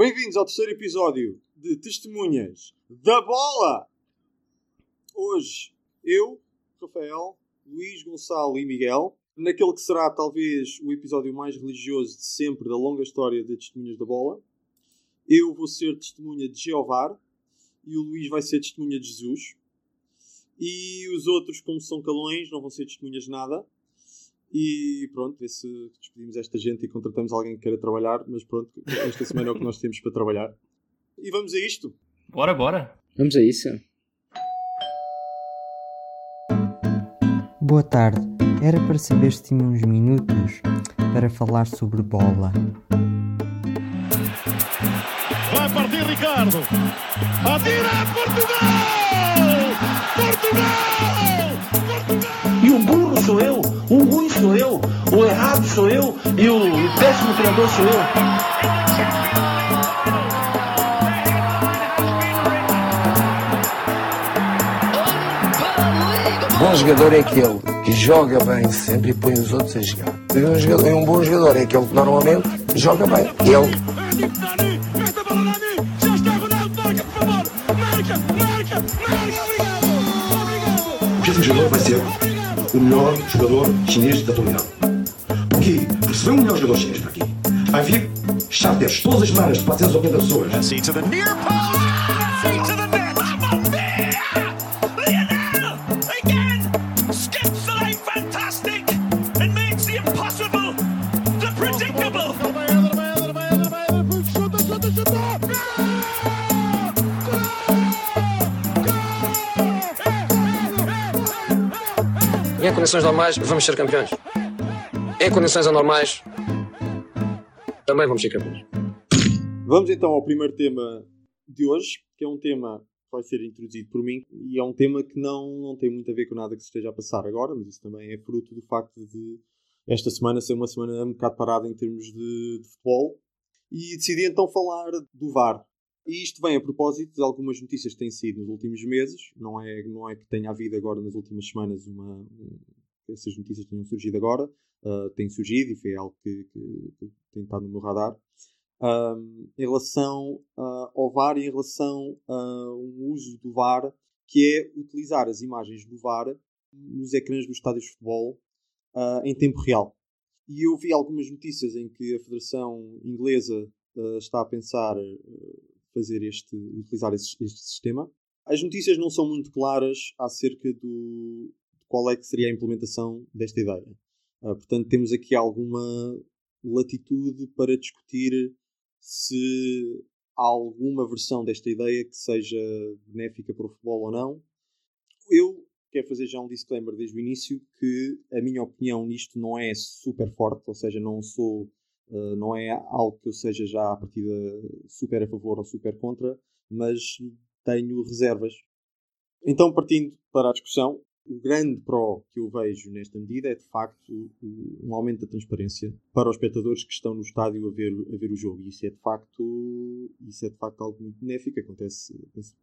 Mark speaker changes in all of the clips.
Speaker 1: Bem-vindos ao terceiro episódio de Testemunhas da Bola! Hoje, eu, Rafael, Luís, Gonçalo e Miguel, naquele que será talvez o episódio mais religioso de sempre da longa história de Testemunhas da Bola. Eu vou ser testemunha de Jeová e o Luís vai ser testemunha de Jesus. E os outros, como são calões, não vão ser testemunhas de nada. E pronto, ver se despedimos esta gente e contratamos alguém que queira trabalhar. Mas pronto, esta semana é o que nós temos para trabalhar. E vamos a isto.
Speaker 2: Bora, bora.
Speaker 3: Vamos a isso.
Speaker 4: Boa tarde. Era para saber se tinha uns minutos para falar sobre bola.
Speaker 5: Vai partir Ricardo. Atira Portugal! Portugal! Portugal!
Speaker 6: O errado sou eu e o, o péssimo treinador sou eu. Bom jogador é aquele que joga bem sempre e põe os outros a jogar. E um, jogador, e um bom jogador é aquele que normalmente joga bem. Ele!
Speaker 7: O próximo jogador vai ser o melhor jogador chinês da atualidade. Porque receber o melhor jogador chinês para aqui, vai vir charters todas as semanas de 480 pessoas.
Speaker 5: Messi to the near post! Messi to the net! Lionel! Again! Skips the line fantastic! And makes the impossible the predictable!
Speaker 3: Em condições normais, vamos ser campeões. Em condições anormais, também vamos ser campeões.
Speaker 1: Vamos então ao primeiro tema de hoje, que é um tema que vai ser introduzido por mim e é um tema que não, não tem muito a ver com nada que se esteja a passar agora, mas isso também é fruto do facto de esta semana ser uma semana um bocado parada em termos de, de futebol e decidi então falar do VAR. E isto vem a propósito de algumas notícias que têm sido nos últimos meses, não é, não é que tenha havido agora nas últimas semanas uma, um, essas notícias tenham surgido agora, uh, têm surgido e foi algo que, que, que tem estado no meu radar um, em relação uh, ao VAR e em relação a um uso do VAR, que é utilizar as imagens do VAR nos ecrãs dos estádios de futebol uh, em tempo real. E eu vi algumas notícias em que a Federação Inglesa uh, está a pensar fazer este, utilizar este, este, sistema. As notícias não são muito claras acerca do, de qual é que seria a implementação desta ideia. Portanto, temos aqui alguma latitude para discutir se há alguma versão desta ideia que seja benéfica para o futebol ou não. Eu quero fazer já um disclaimer desde o início que a minha opinião nisto não é super forte, ou seja, não sou uh, não é algo que eu seja já a partida super a favor ou super contra, mas tenho reservas. Então, partindo para a discussão, o grande pró que eu vejo nesta medida é de facto um aumento da transparência para os espectadores que estão no estádio a ver, a ver o jogo. E isso é de facto, isso é de facto algo muito benéfico. Acontece,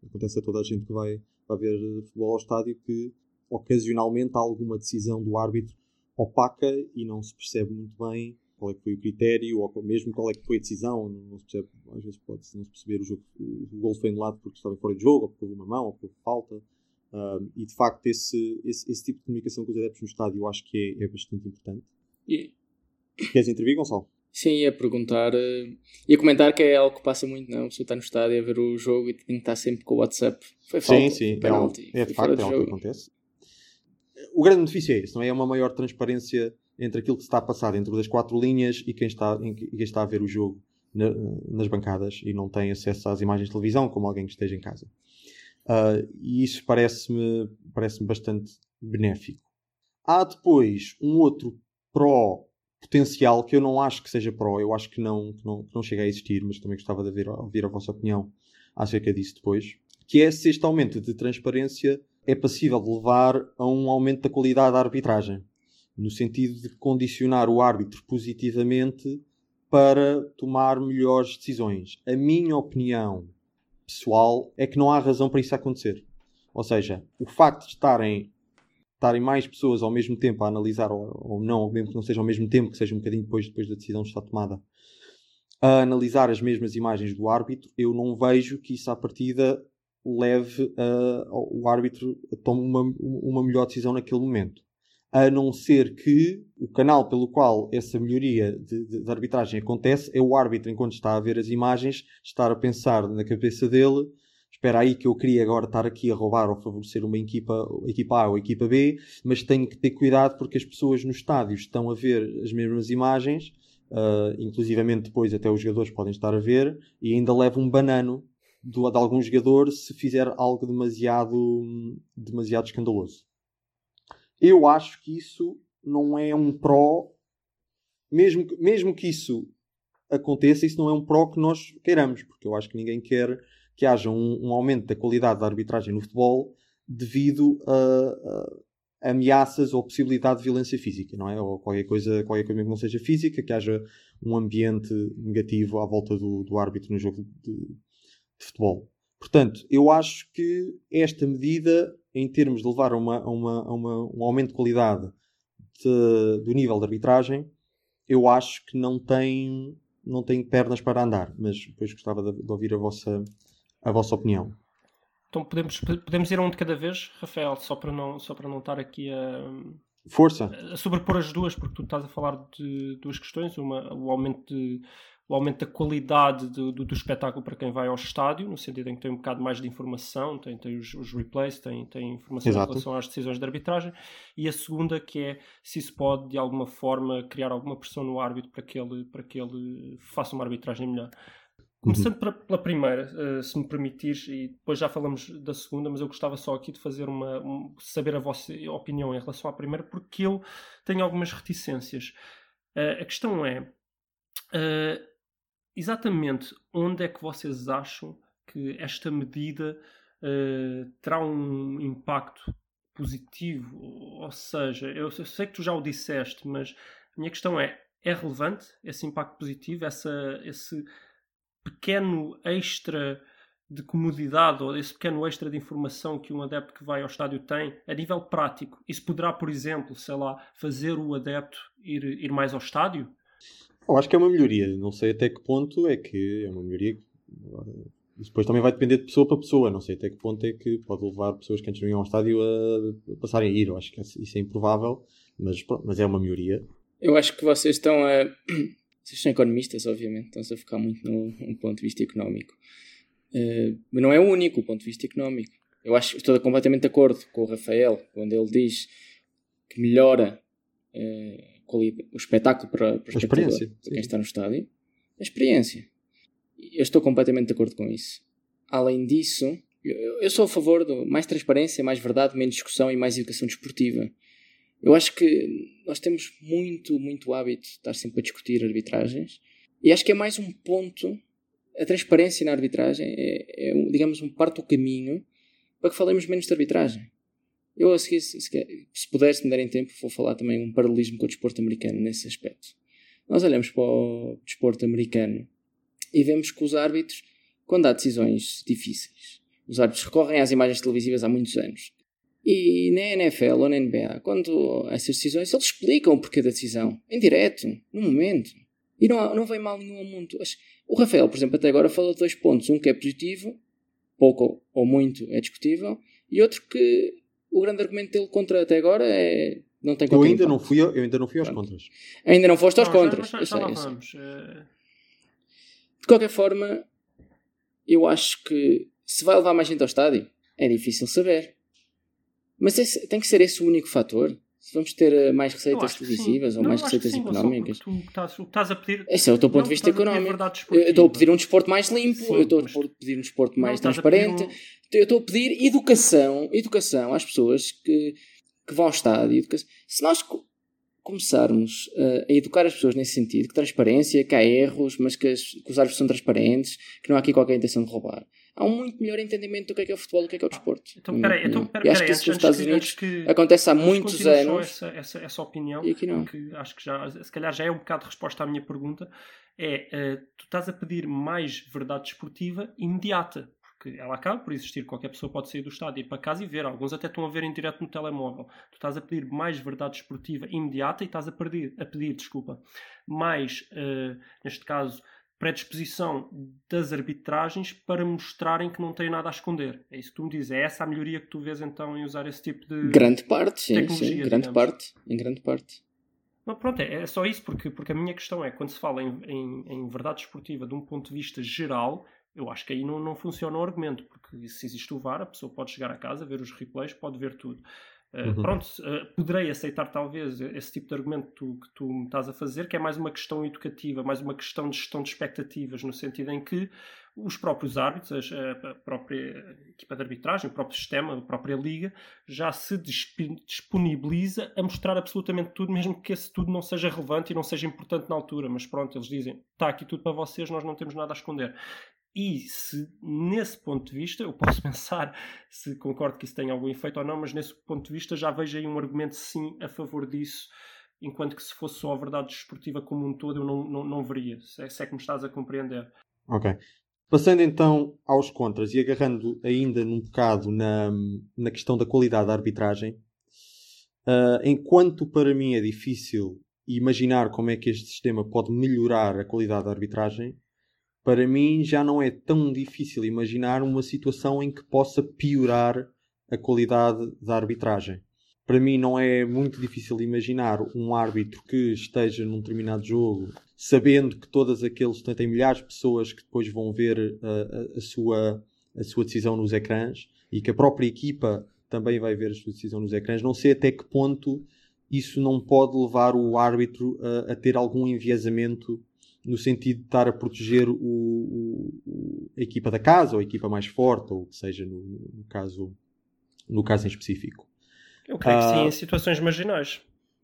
Speaker 1: acontece a toda a gente que vai, vai ver futebol ao estádio que ocasionalmente há alguma decisão do árbitro opaca e não se percebe muito bem qual é que foi o critério ou mesmo qual é que foi a decisão. Não se percebe, às vezes pode-se não se perceber o jogo, o gol foi anulado porque estava fora de jogo, ou porque houve uma mão, ou porque houve falta. Um, e de facto, esse, esse, esse, tipo de comunicação com os adeptos no estádio eu acho que é, é bastante importante.
Speaker 3: E...
Speaker 1: Queres intervir, Gonçalo?
Speaker 3: Sim, ia perguntar, uh, ia comentar que é algo que passa muito, não? A pessoa está no estádio a ver o jogo e tem que estar sempre com o WhatsApp. Foi falta,
Speaker 1: sim, sim,
Speaker 3: penalty,
Speaker 1: é, é de facto, é algo que acontece. O grande benefício é esse, não é? É uma maior transparência entre aquilo que se está a passar dentro das quatro linhas e quem está, em, quem está a ver o jogo na, nas bancadas e não tem acesso às imagens de televisão, como alguém que esteja em casa. Uh, e isso parece-me parece bastante benéfico. Há depois um outro pró potencial que eu não acho que seja pró, eu acho que não, que não, que não chega a existir, mas também gostava de ouvir, ouvir a vossa opinião acerca disso depois, que é se este aumento de transparência é passível de levar a um aumento da qualidade da arbitragem, no sentido de condicionar o árbitro positivamente para tomar melhores decisões. A minha opinião pessoal é que não há razão para isso acontecer. Ou seja, o facto de estarem, estarem mais pessoas ao mesmo tempo a analisar, ou, ou não, mesmo que não seja ao mesmo tempo, que seja um bocadinho depois, depois da decisão estar tomada, a analisar as mesmas imagens do árbitro, eu não vejo que isso à partida leve o árbitro a tomar uma, uma melhor decisão naquele momento. A não ser que o canal pelo qual essa melhoria de, de, de arbitragem acontece é o árbitro, enquanto está a ver as imagens, estar a pensar na cabeça dele espera aí que eu queria agora estar aqui a roubar ou favorecer uma equipa, equipa A ou equipa B, mas tenho que ter cuidado porque as pessoas no estádio estão a ver as mesmas imagens, uh, inclusivamente depois até os jogadores podem estar a ver, e ainda leva um banano do, de algum jogador se fizer algo demasiado, demasiado escandaloso. Eu acho que isso não é um pró, mesmo, mesmo que isso aconteça, isso não é um pró que nós queiramos, porque eu acho que ninguém quer que haja um, um aumento da qualidade da arbitragem no futebol devido a, a, ameaças ou possibilidade de violência física, não é? Ou qualquer coisa, qualquer coisa que não seja física, que haja um ambiente negativo à volta do, do árbitro no jogo de, de futebol. Portanto, eu acho que esta medida, em termos de levar a, uma, a, uma, a uma, um aumento de qualidade de, do nível de arbitragem, eu acho que não tem, não tem pernas para andar. Mas depois gostava de, de ouvir a vossa, a vossa opinião.
Speaker 2: Então podemos, podemos ir a um de cada vez, Rafael, só para não, só para não estar aqui a,
Speaker 1: Força.
Speaker 2: a sobrepor as duas, porque tu estás a falar de duas questões, uma, o aumento de o aumento da qualidade do, do, do, espetáculo para quem vai ao estádio, no sentido em que tem um bocado mais de informação, tem, tem os, os replays, tem, tem informação Exato. em relação às decisões de arbitragem, e a segunda que é se isso pode de alguma forma criar alguma pressão no árbitro para que ele, para que ele faça uma arbitragem melhor. Começando uhum. pela primeira, uh, se me permitires, e depois já falamos da segunda, mas eu gostava só aqui de fazer uma. Um, saber a vossa opinião em relação à primeira, porque eu tenho algumas reticências. Uh, a questão é uh, exatamente onde é que vocês acham que esta medida terá um impacto positivo? Ou seja, eu, eu sei que tu já o disseste, mas a minha questão é: é relevante esse impacto positivo, essa, esse pequeno extra de comodidade ou esse pequeno extra de informação que um adepto que vai ao estádio tem a nível prático. Isso poderá, por exemplo, sei lá, fazer o adepto ir, ir mais ao estádio?
Speaker 1: Eu acho que é uma melhoria. Não sei até que ponto é que é uma melhoria. Depois também vai depender de pessoa para pessoa. Não sei até que ponto é que pode levar pessoas que antes não iam ao estádio a, passarem a ir. Eu acho que isso é improvável, mas, mas é uma melhoria.
Speaker 3: Eu acho que vocês estão a vocês são economistas, obviamente, estão-se a focar muito no, ponto de vista económico. Uh, mas não é o único o ponto de vista económico. Eu acho, estou completamente de acordo com o Rafael quando ele diz que melhora uh, o espetáculo para, para, o para quem está no estádio. A experiência. Eu estou completamente de acordo com isso. Além disso, eu, eu sou a favor de mais transparência, mais verdade, menos discussão e mais educação desportiva. Eu acho que nós temos muito, muito hábito de estar sempre a discutir arbitragens e acho que é mais um ponto. A transparência na arbitragem é, é digamos, um parte do caminho para que falemos menos de arbitragem. Eu, se, se puder, se me derem tempo, vou falar também um paralelismo com o desporto americano nesse aspecto. Nós olhamos para o desporto americano e vemos que os árbitros, quando há decisões difíceis, os árbitros recorrem às imagens televisivas há muitos anos. E na NFL ou na NBA, quando essas decisões, eles explicam o porquê da decisão, em direto, no momento. E não, não vem mal nenhum ao mundo. O Rafael, por exemplo, até agora falou de dois pontos. Um que é positivo, pouco ou muito é discutível, e outro que o grande argumento dele contra até agora é não tem
Speaker 1: eu ainda não fui Eu ainda não fui aos Pronto. contras.
Speaker 3: Ainda não foste aos não, contras. Já, já, já sei, sei. Eh. De qualquer forma, eu acho que se vai levar mais gente ao estádio, é difícil saber. Mas esse, tem que ser esse o único fator? Se vamos ter eh, mais receitas televisivas ou não, mais receitas sim, económicas.
Speaker 2: Tu estás, estás a pedir.
Speaker 3: Esse é o teu ponto de vista económico. Eu estou a pedir um desporto mais limpo, sim, eu estou a pedir um desporto mais transparente, um... eu estou a pedir educação, educação às pessoas que, que vão ao estádio. Se nós começarmos uh, a educar as pessoas nesse sentido, que transparência, que há erros, mas que, as, que os árbitros são transparentes, que não há aqui qualquer intenção de roubar há um muito melhor entendimento do que é, que é o futebol do que é, que é o desporto.
Speaker 2: Então, peraí, então, peraí,
Speaker 3: acho que isso nos Estados Unidos que, acontece há muitos anos.
Speaker 2: Essa, essa, essa opinião,
Speaker 3: e aqui não.
Speaker 2: que acho que já, se calhar já é um bocado de resposta à minha pergunta, é, uh, tu estás a pedir mais verdade desportiva imediata, porque ela acaba por existir, qualquer pessoa pode sair do estádio, ir para casa e ver, alguns até estão a ver em direto no telemóvel. Tu estás a pedir mais verdade desportiva imediata e estás a pedir, a pedir desculpa, mais, uh, neste caso, predisposição das arbitragens para mostrarem que não têm nada a esconder. É isso que tu me dizes. É essa a melhoria que tu vês então em usar esse tipo de.
Speaker 3: Grande parte, sim, sim. Grande
Speaker 2: digamos.
Speaker 3: parte. Em grande parte.
Speaker 2: Não, pronto, é, é só isso, porque, porque a minha questão é, quando se fala em, em, em verdade esportiva de um ponto de vista geral, eu acho que aí não, não funciona o argumento, porque se existe o VAR, a pessoa pode chegar a casa, ver os replays, pode ver tudo. Uh,
Speaker 1: Uhum.
Speaker 2: Pronto, uh, poderei aceitar talvez esse tipo de argumento que tu, que tu me estás a fazer, que é mais uma questão educativa, mais uma questão de gestão de expectativas, no sentido em que os próprios árbitros, a, própria equipa de arbitragem, o próprio sistema, a própria liga, já se disp- disponibiliza a mostrar absolutamente tudo, mesmo que esse tudo não seja relevante e não seja importante na altura. Mas pronto, eles dizem: está aqui tudo para vocês, nós não temos nada a esconder. E se nesse ponto de vista, eu posso pensar se concordo que isso tem algum efeito ou não, mas nesse ponto de vista já vejo aí um argumento sim a favor disso, enquanto que se fosse só a verdade desportiva como um todo eu não, não, não veria, se é, se é que me estás a compreender.
Speaker 1: Ok. Passando então aos contras e agarrando ainda num bocado na, na questão da qualidade da arbitragem, ah, enquanto para mim é difícil imaginar como é que este sistema pode melhorar a qualidade da arbitragem, para mim já não é tão difícil imaginar uma situação em que possa piorar a qualidade da arbitragem. Para mim não é muito difícil imaginar um árbitro que esteja num determinado jogo sabendo que todas aqueles tem milhares de pessoas que depois vão ver uh, a, a sua, a sua decisão nos ecrãs e que a própria equipa também vai ver a sua decisão nos ecrãs. Não sei até que ponto isso não pode levar o árbitro a, a ter algum enviesamento no sentido de estar a proteger o, o- a equipa da casa ou a equipa mais forte, ou o que seja no, no caso, no caso em específico.
Speaker 2: Eu creio que
Speaker 1: Ah.
Speaker 2: sim, em situações marginais.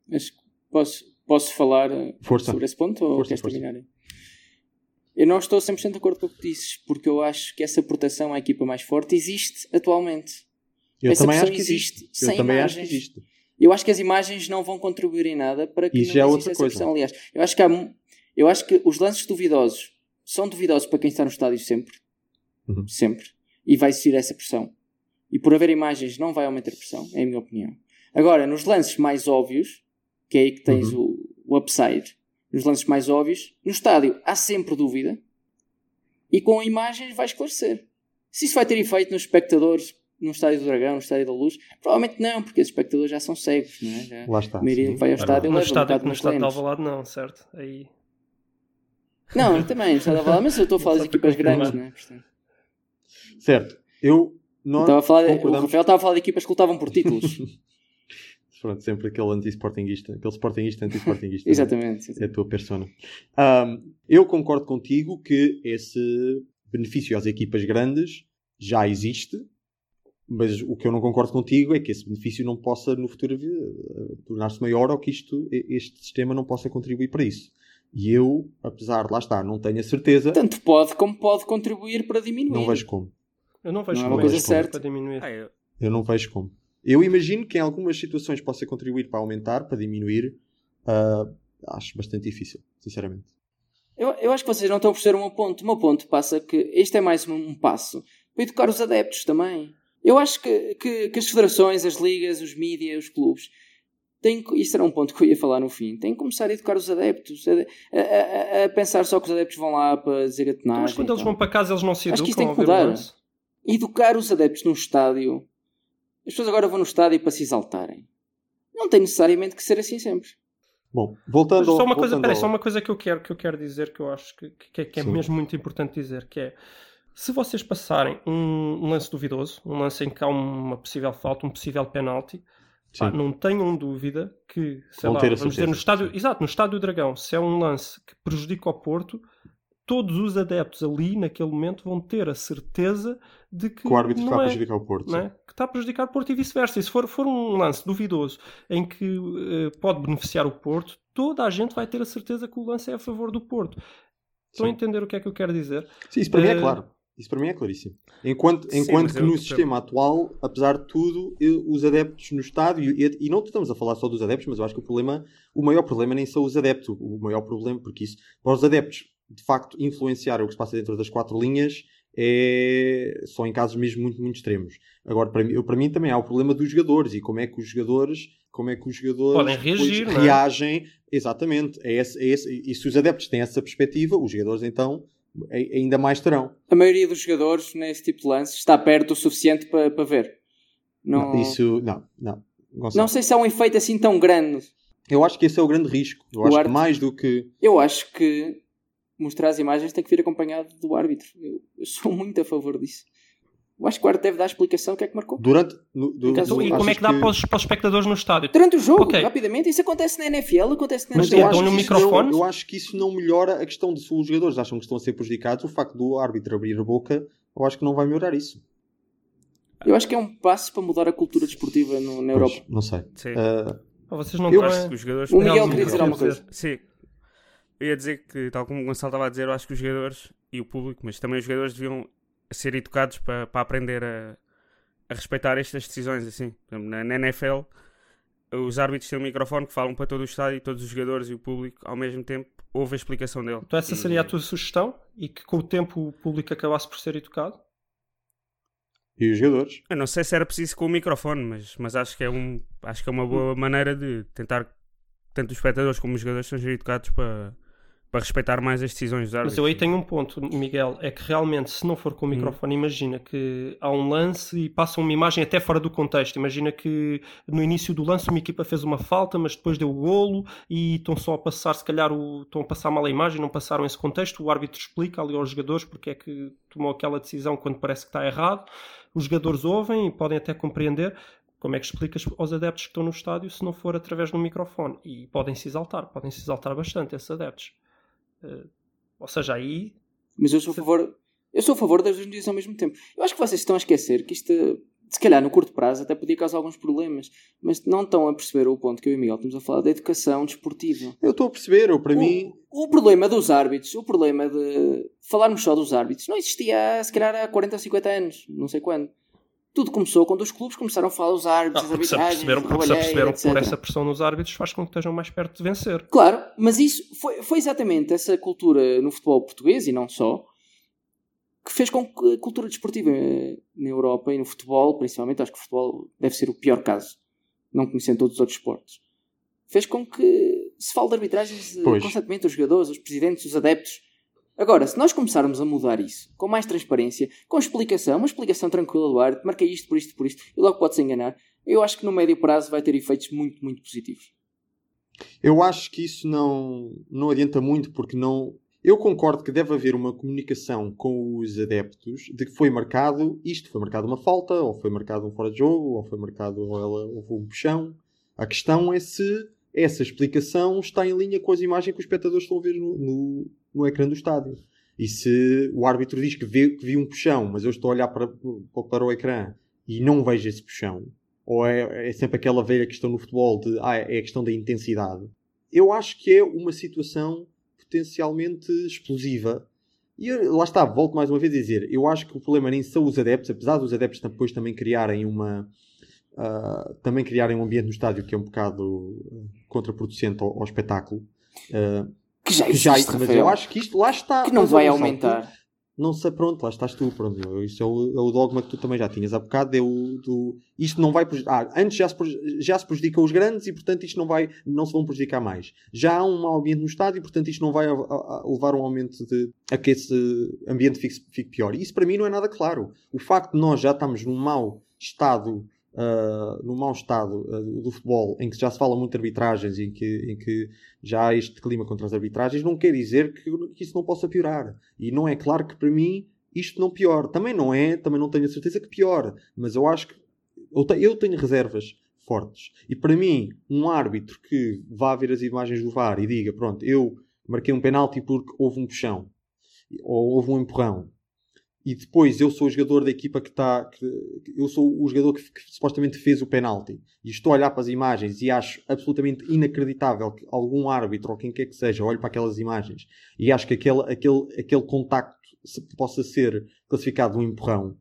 Speaker 3: Mas posso, posso falar uh,
Speaker 1: Força.
Speaker 3: sobre esse ponto ou
Speaker 1: Força,
Speaker 3: queres
Speaker 1: força.
Speaker 3: terminar? Eu não estou 100% de acordo com o que dizes, porque eu acho que essa proteção à equipa mais forte existe atualmente.
Speaker 1: Eu
Speaker 3: Essa
Speaker 1: também acho que existe.
Speaker 3: existe,
Speaker 1: Eu
Speaker 3: sem
Speaker 1: também acho que
Speaker 3: imagens.
Speaker 1: existe.
Speaker 3: Eu acho que as imagens não vão contribuir em nada para que
Speaker 1: Isso
Speaker 3: não
Speaker 1: já é
Speaker 3: exista
Speaker 1: outra
Speaker 3: essa
Speaker 1: coisa.
Speaker 3: pressão. Aliás, eu acho que há, eu acho que os lances duvidosos são duvidosos para quem está no estádio sempre.
Speaker 1: Uhum.
Speaker 3: Sempre. E vai existir essa pressão. E por haver imagens não vai aumentar a pressão, é a minha opinião. Agora, nos lances mais óbvios, que é aí que tens
Speaker 1: Uhum.
Speaker 3: o, o upside, nos lances mais óbvios, no estádio há sempre dúvida e com imagens vai esclarecer. Se isso vai ter efeito nos espectadores no Estádio do Dragão, no Estádio da Luz, provavelmente não, porque os espectadores já são cegos, não é? Já,
Speaker 1: Lá está.
Speaker 3: a maioria
Speaker 1: sim.
Speaker 3: vai ao estádio
Speaker 2: no
Speaker 3: um
Speaker 2: estádio,
Speaker 3: bocado
Speaker 2: no estádio de. Alvalade não, certo? Aí...
Speaker 3: Não, eu também, estádio de Alvalade, mas eu estou a falar
Speaker 2: para
Speaker 3: equipas grandes, não é? Portanto,
Speaker 1: Certo. Eu.
Speaker 3: eu
Speaker 1: Nós
Speaker 3: estava a falar, o Rafael estava a falar de equipas que lutavam por títulos.
Speaker 1: Pronto, sempre aquele anti-sportinguista, aquele sportinguista anti-sportinguista.
Speaker 3: Exatamente.
Speaker 1: É a tua persona. Ahm, eu concordo contigo que esse benefício às equipas grandes já existe, mas o que eu não concordo contigo é que esse benefício não possa no futuro a tornar-se maior ou que isto, este sistema não possa contribuir para isso. E eu, apesar de lá estar, não tenho a certeza,
Speaker 3: Tanto pode como pode contribuir para diminuir.
Speaker 1: não vejo como.
Speaker 2: Eu não vejo
Speaker 3: Não é
Speaker 2: como
Speaker 1: uma coisa
Speaker 3: certa.
Speaker 2: para diminuir.
Speaker 8: Ah, eu-
Speaker 1: Eu não vejo como. Eu imagino que em algumas situações possa contribuir para aumentar, para diminuir. Ah, acho bastante difícil, sinceramente.
Speaker 3: Eu, eu acho que vocês não estão a perceber o meu ponto. O meu ponto passa que este é mais um, um passo para educar os adeptos também. Eu acho que, que, que as federações, as ligas, os mídias, os clubes que- isso era um ponto que eu ia falar no fim, têm que começar a educar os adeptos, a, a- a- a pensar só que os adeptos vão lá para dizer
Speaker 2: Então,
Speaker 3: atenar.
Speaker 2: mas quando eles vão para casa eles não se
Speaker 3: Acho que isso
Speaker 2: educam
Speaker 3: tem que mudar. Educar os adeptos num estádio. As pessoas agora vão no estádio para se exaltarem. Não tem necessariamente que ser assim sempre.
Speaker 1: Bom, voltando
Speaker 2: Mas só
Speaker 1: ao-
Speaker 2: uma coisa, peraí,
Speaker 1: ao-
Speaker 2: só uma coisa que eu quero, que eu quero dizer que eu acho que, que, é- que é mesmo muito importante dizer, que é se vocês passarem um, um lance duvidoso, um lance em que há uma possível falta, um possível penalti, pá,
Speaker 1: Sim.
Speaker 2: não tenham dúvida que, sei
Speaker 1: Vão
Speaker 2: lá,
Speaker 1: ter a
Speaker 2: vamos dizer no estádio, exato, no estádio do Dragão, se é um lance que prejudica o Porto, todos os adeptos ali naquele momento vão ter a certeza de que,
Speaker 1: que o árbitro
Speaker 2: não
Speaker 1: está a
Speaker 2: é,
Speaker 1: prejudicar o Porto.
Speaker 2: é? que está a prejudicar o Porto e vice-versa. E se for, for um lance duvidoso em que eh, pode beneficiar o Porto, toda a gente vai ter a certeza que o lance é a favor do Porto. Estão a
Speaker 1: Sim.
Speaker 2: entender o que é que eu quero dizer?
Speaker 1: Sim, isso para mim é
Speaker 2: Eh,
Speaker 1: claro. Isso para mim é claríssimo. Enquanto,
Speaker 2: Sim,
Speaker 1: enquanto que
Speaker 2: eu
Speaker 1: no sistema atual, apesar de tudo, eh, os adeptos no estádio, e, e não estamos a falar só dos adeptos, mas eu acho que o problema, o maior problema nem são os adeptos. O maior problema, porque isso, para os adeptos, de facto, influenciar o que se passa dentro das quatro linhas é só em casos mesmo muito, muito extremos. Agora, para mim, eu- para mim também há o problema dos jogadores e como é que os jogadores como é que os jogadores
Speaker 2: Podem reagir, é?
Speaker 1: reagem. Exatamente. É esse, é esse- e se os adeptos têm essa perspectiva, os jogadores então ainda mais terão.
Speaker 3: A maioria dos jogadores nesse tipo de lance está perto o suficiente para, para ver. Não,
Speaker 1: Isso, não, não. Gonçalo.
Speaker 3: não sei se há um efeito assim tão grande.
Speaker 1: Eu acho que esse é o grande risco. Eu
Speaker 3: O
Speaker 1: acho que
Speaker 3: árbitro-
Speaker 1: mais do que.
Speaker 3: Eu acho que mostrar as imagens tem que vir acompanhado do árbitro. Eu, eu sou muito a favor disso. Eu acho que o árbitro deve dar a explicação do que é que marcou.
Speaker 1: Durante. No, do,
Speaker 3: Então,
Speaker 2: e como é que dá Para, os, para os espectadores no estádio?
Speaker 3: Durante o jogo,
Speaker 2: Ok.
Speaker 3: rapidamente. Isso acontece na NFL, acontece na
Speaker 2: Mas
Speaker 1: Mas
Speaker 3: NFL.
Speaker 1: eu
Speaker 2: no
Speaker 1: que isso
Speaker 2: microfone?
Speaker 1: não, eu acho que isso não melhora a questão de se os jogadores acham que estão a ser prejudicados. O facto do árbitro abrir a boca, eu acho que não vai melhorar isso.
Speaker 3: Eu acho que é um passo para mudar a cultura desportiva no- na Europa.
Speaker 1: Pois, não sei.
Speaker 8: Sim.
Speaker 1: Ah,
Speaker 2: Vocês não
Speaker 1: Eu
Speaker 8: acho que os jogadores.
Speaker 3: O Miguel
Speaker 2: Não,
Speaker 3: queria dizer alguma coisa.
Speaker 8: Sim. Eu ia dizer que, tal como o Gonçalo estava a dizer, eu acho que os jogadores e o público, mas também os jogadores deviam ser educados para, para aprender a, a respeitar estas decisões. Assim. Na, na NFL, os árbitros têm um microfone que falam para todo o estádio e todos os jogadores e o público ao mesmo tempo ouve a explicação dele.
Speaker 2: Então essa seria a tua sugestão? E que com o tempo o público acabasse por ser educado?
Speaker 1: e os jogadores?
Speaker 8: Eu não sei se era preciso com o microfone, mas, mas acho, que é um, acho que é uma boa maneira de tentar que tanto os espectadores como os jogadores sejam educados para, para respeitar mais as decisões dos árbitros.
Speaker 2: Mas eu aí tenho um ponto, Miguel, é que realmente se não for com o microfone, imagina que há um lance e passa uma imagem até fora do contexto. Imagina que no início do lance uma equipa fez uma falta, mas depois deu o golo e estão só a passar, se calhar, o, estão a passar mal a imagem, não passaram esse contexto. O árbitro explica ali aos jogadores porque é que tomou aquela decisão quando parece que está errado. Os jogadores ouvem e podem até compreender. Como é que explicas aos adeptos que estão no estádio se não for através do microfone? E podem se exaltar, podem se exaltar bastante esses adeptos. Eh, ou seja, aí
Speaker 3: Mas eu sou a favor. Eu sou a favor das duas medidas ao mesmo tempo. Eu acho que vocês estão a esquecer que isto, se calhar no curto prazo, até podia causar alguns problemas. Mas não estão a perceber o ponto que eu e o Miguel estamos a falar da educação desportiva.
Speaker 1: Eu estou a perceber, eu, para mim.
Speaker 3: O, o problema dos árbitros, o problema de falarmos só dos árbitros, não existia se calhar há 40 ou 50 anos, não sei quando. Tudo começou quando os clubes começaram a falar dos árbitros,
Speaker 2: Ah, se aperceberam, porque se aperceberam por essa pressão nos árbitros faz com que estejam mais perto de vencer.
Speaker 3: Claro, mas isso foi, foi exatamente essa cultura no futebol português e não só que fez com que a cultura desportiva eh, na Europa e no futebol, principalmente, acho que o futebol deve ser o pior caso, não conhecendo todos os outros esportes, fez com que se fale de arbitragens eh,
Speaker 1: Pois.
Speaker 3: constantemente, os jogadores, os presidentes, os adeptos. Agora, se nós começarmos a mudar isso, com mais transparência, com explicação, uma explicação tranquila do árbitro, marquei isto por isto por isto, e logo pode-se enganar, eu acho que no médio prazo vai ter efeitos muito, muito positivos.
Speaker 1: Eu acho que isso não, não adianta muito porque não. Eu concordo que deve haver uma comunicação com os adeptos de que foi marcado isto, foi marcado uma falta, ou foi marcado um fora de jogo, ou foi marcado ou ela houve um puxão. A questão é se essa explicação está em linha com as imagens que os espectadores estão a ver no, no, no ecrã do estádio. E se o árbitro diz que, vê, que viu um puxão, mas eu estou a olhar para, para o ecrã e não vejo esse puxão, ou é, é sempre aquela velha questão no futebol de ah, é a questão da intensidade. Eu acho que é uma situação potencialmente explosiva. E eu- lá está, volto mais uma vez a dizer, eu acho que o problema nem são os adeptos, apesar dos adeptos depois também criarem uma ah, também criarem um ambiente no estádio que é um bocado contraproducente ao, ao espetáculo. Ah,
Speaker 3: Que já existe,
Speaker 1: já, mas
Speaker 3: Rafael,
Speaker 1: eu acho que isto lá está.
Speaker 3: que não
Speaker 1: mas,
Speaker 3: vai aumentar.
Speaker 1: não sei, pronto, lá estás tu, pronto. eu- Isso é o, é o dogma que tu também já tinhas há bocado. É o, do, isto não vai prejudicar. Ah, antes já se, já se prejudicam os grandes e, portanto, isto não, vai, não se vão prejudicar mais. Já há um mau ambiente no estádio e, portanto, isto não vai a- a- a levar a um aumento de. a que esse ambiente fique, fique pior. E isso para mim não é nada claro. O facto de nós já estamos num mau estado. Ah, num mau estado ah, do futebol em que já se fala muito de arbitragens e em que, em que já há este clima contra as arbitragens, não quer dizer que, que isso não possa piorar. E não é claro que para mim isto não pior. Também não é, também não tenho a certeza que pior. Mas eu acho que eu, te- eu tenho reservas fortes. E para mim, um árbitro que vá ver as imagens do VAR e diga, pronto, eu marquei um penalti porque houve um puxão ou houve um empurrão. E depois eu sou o jogador da equipa que está. Eu sou o jogador que, que supostamente fez o penalti. E estou a olhar para as imagens e acho absolutamente inacreditável que algum árbitro ou quem quer que seja olhe para aquelas imagens e acho que aquele, aquele, aquele contacto se- possa ser classificado um empurrão.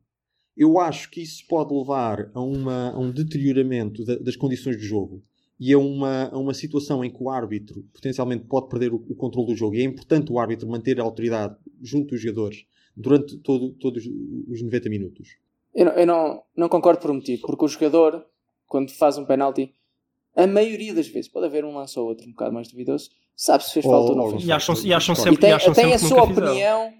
Speaker 1: Eu acho que isso pode levar a, uma, a um deterioramento da- das condições do jogo e a uma, a uma situação em que o árbitro potencialmente pode perder o, o controle do jogo. E é importante o árbitro manter a autoridade junto dos jogadores durante todo, todos os 90 minutos.
Speaker 3: Eu, não, eu não, não concordo por um motivo, porque o jogador, quando faz um penalti, a maioria das vezes, pode haver um lance ou outro um bocado mais duvidoso, sabe se fez falta ou não
Speaker 1: ou-
Speaker 3: fez
Speaker 2: E
Speaker 3: falta.
Speaker 2: acham, e acham sempre,
Speaker 3: E tem,
Speaker 2: e acham
Speaker 3: tem
Speaker 2: sempre
Speaker 3: a sua
Speaker 2: nunca fizeram.
Speaker 3: opinião.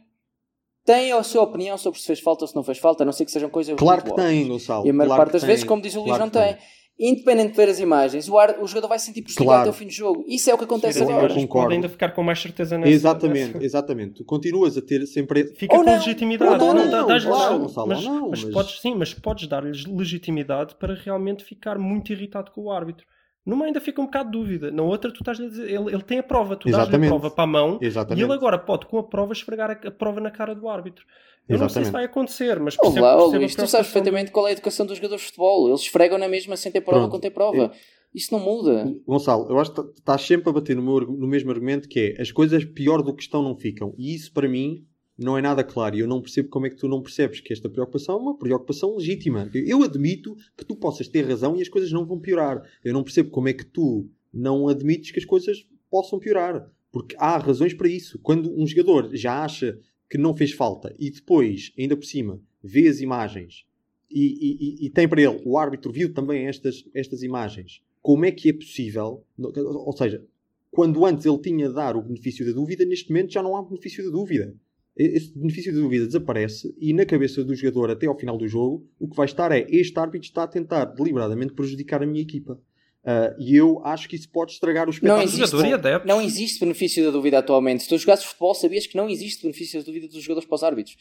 Speaker 3: Tem a sua opinião sobre se fez falta ou se não fez falta, a não ser que sejam coisas
Speaker 1: Claro que tem,
Speaker 3: óbvias.
Speaker 1: Gonçalo.
Speaker 3: E a maior
Speaker 1: claro
Speaker 3: parte das
Speaker 1: tem,
Speaker 3: vezes, como diz o Luís,
Speaker 1: claro
Speaker 3: não
Speaker 1: que
Speaker 3: tem. Independente de ver as imagens, o, ar- o jogador vai se sentir prejudicado
Speaker 1: Claro.
Speaker 3: até o fim do jogo. Isso é o que acontece
Speaker 1: eu
Speaker 3: agora.
Speaker 1: concordo.
Speaker 2: podem ainda ficar com mais certeza nessa.
Speaker 1: Exatamente,
Speaker 2: nessa-
Speaker 1: exatamente. Tu continuas a ter sempre.
Speaker 2: Fica
Speaker 3: Ou
Speaker 2: com
Speaker 3: não,
Speaker 2: legitimidade.
Speaker 1: ou não,
Speaker 2: Não, dá- dás-lhes-
Speaker 1: claro, Gonçalo,
Speaker 2: mas,
Speaker 1: ou não,
Speaker 2: mas
Speaker 1: mas-
Speaker 2: podes, sim, mas podes dar-lhes legitimidade para realmente ficar muito irritado com o árbitro. Numa ainda fica um bocado de dúvida. Na outra, tu estás a dizer, ele, ele tem a prova, tu dás-lhe a
Speaker 1: Exatamente.
Speaker 2: prova para a mão
Speaker 1: Exatamente.
Speaker 2: e ele agora pode, com a prova, esfregar a, a prova na cara do árbitro. Eu não sei se
Speaker 1: Exatamente.
Speaker 2: vai acontecer, mas percebo,
Speaker 3: lá, ó,
Speaker 2: percebo
Speaker 3: Luís, tu sabes perfeitamente qual é a educação dos jogadores de futebol. Eles esfregam na mesma sem ter prova
Speaker 1: Pronto.
Speaker 3: com ter prova. Isso não muda.
Speaker 1: Gonçalo, eu acho que estás sempre a bater no, meu no mesmo argumento que é as coisas pior do que estão não ficam. E isso para mim não é nada claro. E eu não percebo como é que tu não percebes que esta preocupação é uma preocupação legítima. Eu, admito que tu possas ter razão e as coisas não vão piorar. Eu não percebo como é que tu não admites que as coisas possam piorar. Porque há razões para isso. Quando um jogador já acha que não fez falta e depois, ainda por cima, vê as imagens e, e- e- e tem para ele, o árbitro viu também estas, estas imagens, como é que é possível, ou seja, quando antes ele tinha de dar o benefício da dúvida, neste momento já não há benefício da dúvida. Esse benefício da dúvida desaparece e na cabeça do jogador até ao final do jogo, o que vai estar é este árbitro está a tentar deliberadamente prejudicar a minha equipa. Ah, e eu acho que isso pode estragar o
Speaker 3: Não
Speaker 1: espetáculo.
Speaker 3: existe,
Speaker 2: jogador e adeptos.
Speaker 3: não existe benefício da dúvida atualmente. Se tu jogasses futebol, sabias que não existe benefício da dúvida dos jogadores para os árbitros.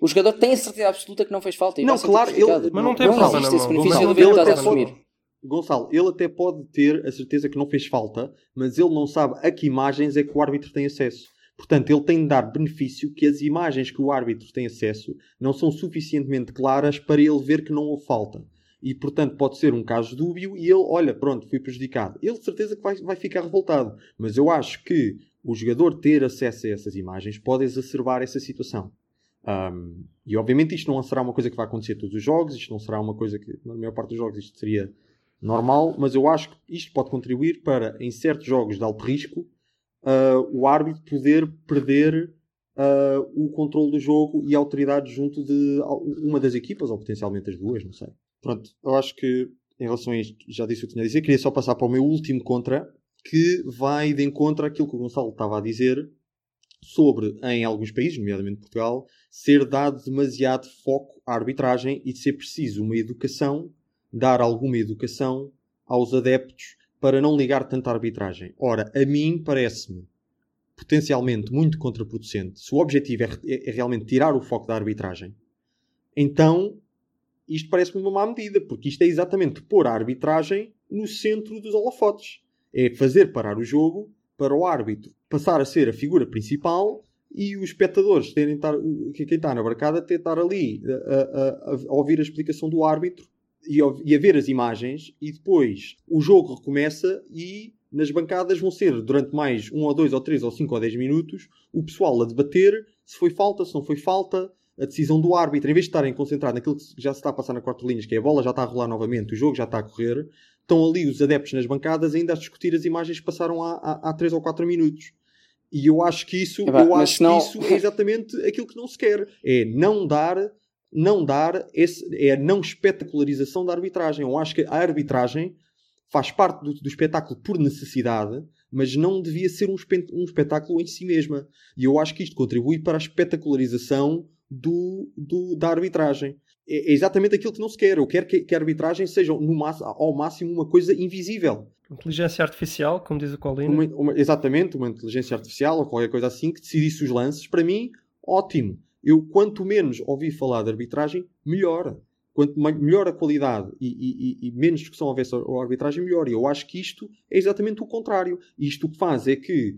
Speaker 3: O jogador tem a certeza absoluta que não fez falta. E
Speaker 1: Não, claro, ele-
Speaker 2: Mas não tem
Speaker 3: não existe esse benefício da dúvida estás a
Speaker 1: até
Speaker 3: assumir.
Speaker 1: pode- Gonçalo, ele até pode ter a certeza que não fez falta, mas ele não sabe a que imagens é que o árbitro tem acesso. Portanto, ele tem de dar benefício que as imagens que o árbitro tem acesso não são suficientemente claras para ele ver que não houve falta. E, portanto, pode ser um caso dúbio e ele, olha, pronto, fui prejudicado. Ele de certeza que vai, vai ficar revoltado. Mas eu acho que o jogador ter acesso a essas imagens pode exacerbar essa situação. Um, e obviamente isto não será uma coisa que vai acontecer todos os jogos, isto não será uma coisa que, na maior parte dos jogos, isto seria normal, mas eu acho que isto pode contribuir para, em certos jogos de alto risco, uh, o árbitro poder perder uh, o controle do jogo e a autoridade junto de uma das equipas, ou potencialmente as duas, não sei. Pronto, eu acho que em relação a isto, já disse o que tinha a dizer, queria só passar para o meu último contra, que vai de encontro àquilo que o Gonçalo estava a dizer sobre, em alguns países, nomeadamente Portugal, ser dado demasiado foco à arbitragem e de ser preciso uma educação, dar alguma educação aos adeptos para não ligar tanto à arbitragem. Ora, a mim parece-me potencialmente muito contraproducente. Se o objetivo é, é, é realmente tirar o foco da arbitragem, então isto parece-me uma má medida, porque isto é exatamente pôr a arbitragem no centro dos holofotes. É fazer parar o jogo para o árbitro passar a ser a figura principal e os espectadores terem estar, quem está na barcada ter estar ali a, a, a, ouvir a explicação do árbitro e a, e a ver as imagens e depois o jogo recomeça e nas bancadas vão ser durante mais um ou dois ou três ou cinco ou dez minutos o pessoal a debater se foi falta, se não foi falta a decisão do árbitro, em vez de estarem concentrados naquilo que já se está a passar na quatro linhas, que é a bola já está a rolar novamente, o jogo já está a correr, estão ali os adeptos nas bancadas ainda a discutir as imagens que passaram há, há, há 3 ou 4 minutos. E eu acho que isso, eu acho
Speaker 3: não-
Speaker 1: que isso é exatamente aquilo que não se quer. É não dar, não dar esse, é a não espetacularização da arbitragem. Eu acho que a arbitragem faz parte do, do espetáculo por necessidade, mas não devia ser um, espe- um espetáculo em si mesma. E eu acho que isto contribui para a espetacularização do, do- da arbitragem. É é exatamente aquilo que não se quer. Eu quero que, que a arbitragem seja no ao máximo uma coisa invisível.
Speaker 2: Inteligência artificial, como diz o Colina.
Speaker 1: Exatamente, uma inteligência artificial ou qualquer coisa assim que decidisse os lances, para mim, ótimo. Eu, quanto menos ouvir falar de arbitragem, melhor. Quanto melhor a qualidade e, e- e- menos discussão houver sobre a arbitragem, melhor. E eu acho que isto é exatamente o contrário. Isto o que faz é que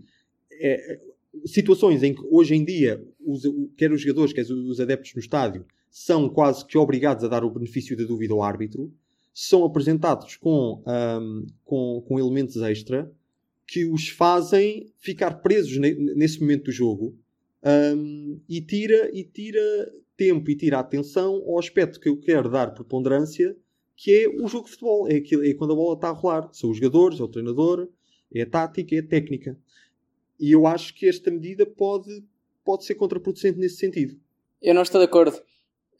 Speaker 1: é, é, situações em que hoje em dia, os, quer os jogadores, quer os- os adeptos no estádio, são quase que obrigados a dar o benefício da dúvida ao árbitro, são apresentados com, ahm, com, com elementos extra que os fazem ficar presos ne- nesse momento do jogo ahm, e, tira, e tira tempo e tira atenção ao aspecto que eu quero dar preponderância, que é o jogo de futebol. É, aquilo, é quando a bola está a rolar. São os jogadores, é o treinador, é a tática, é a técnica. E eu acho que esta medida pode, pode ser contraproducente nesse sentido.
Speaker 3: Eu não estou de acordo.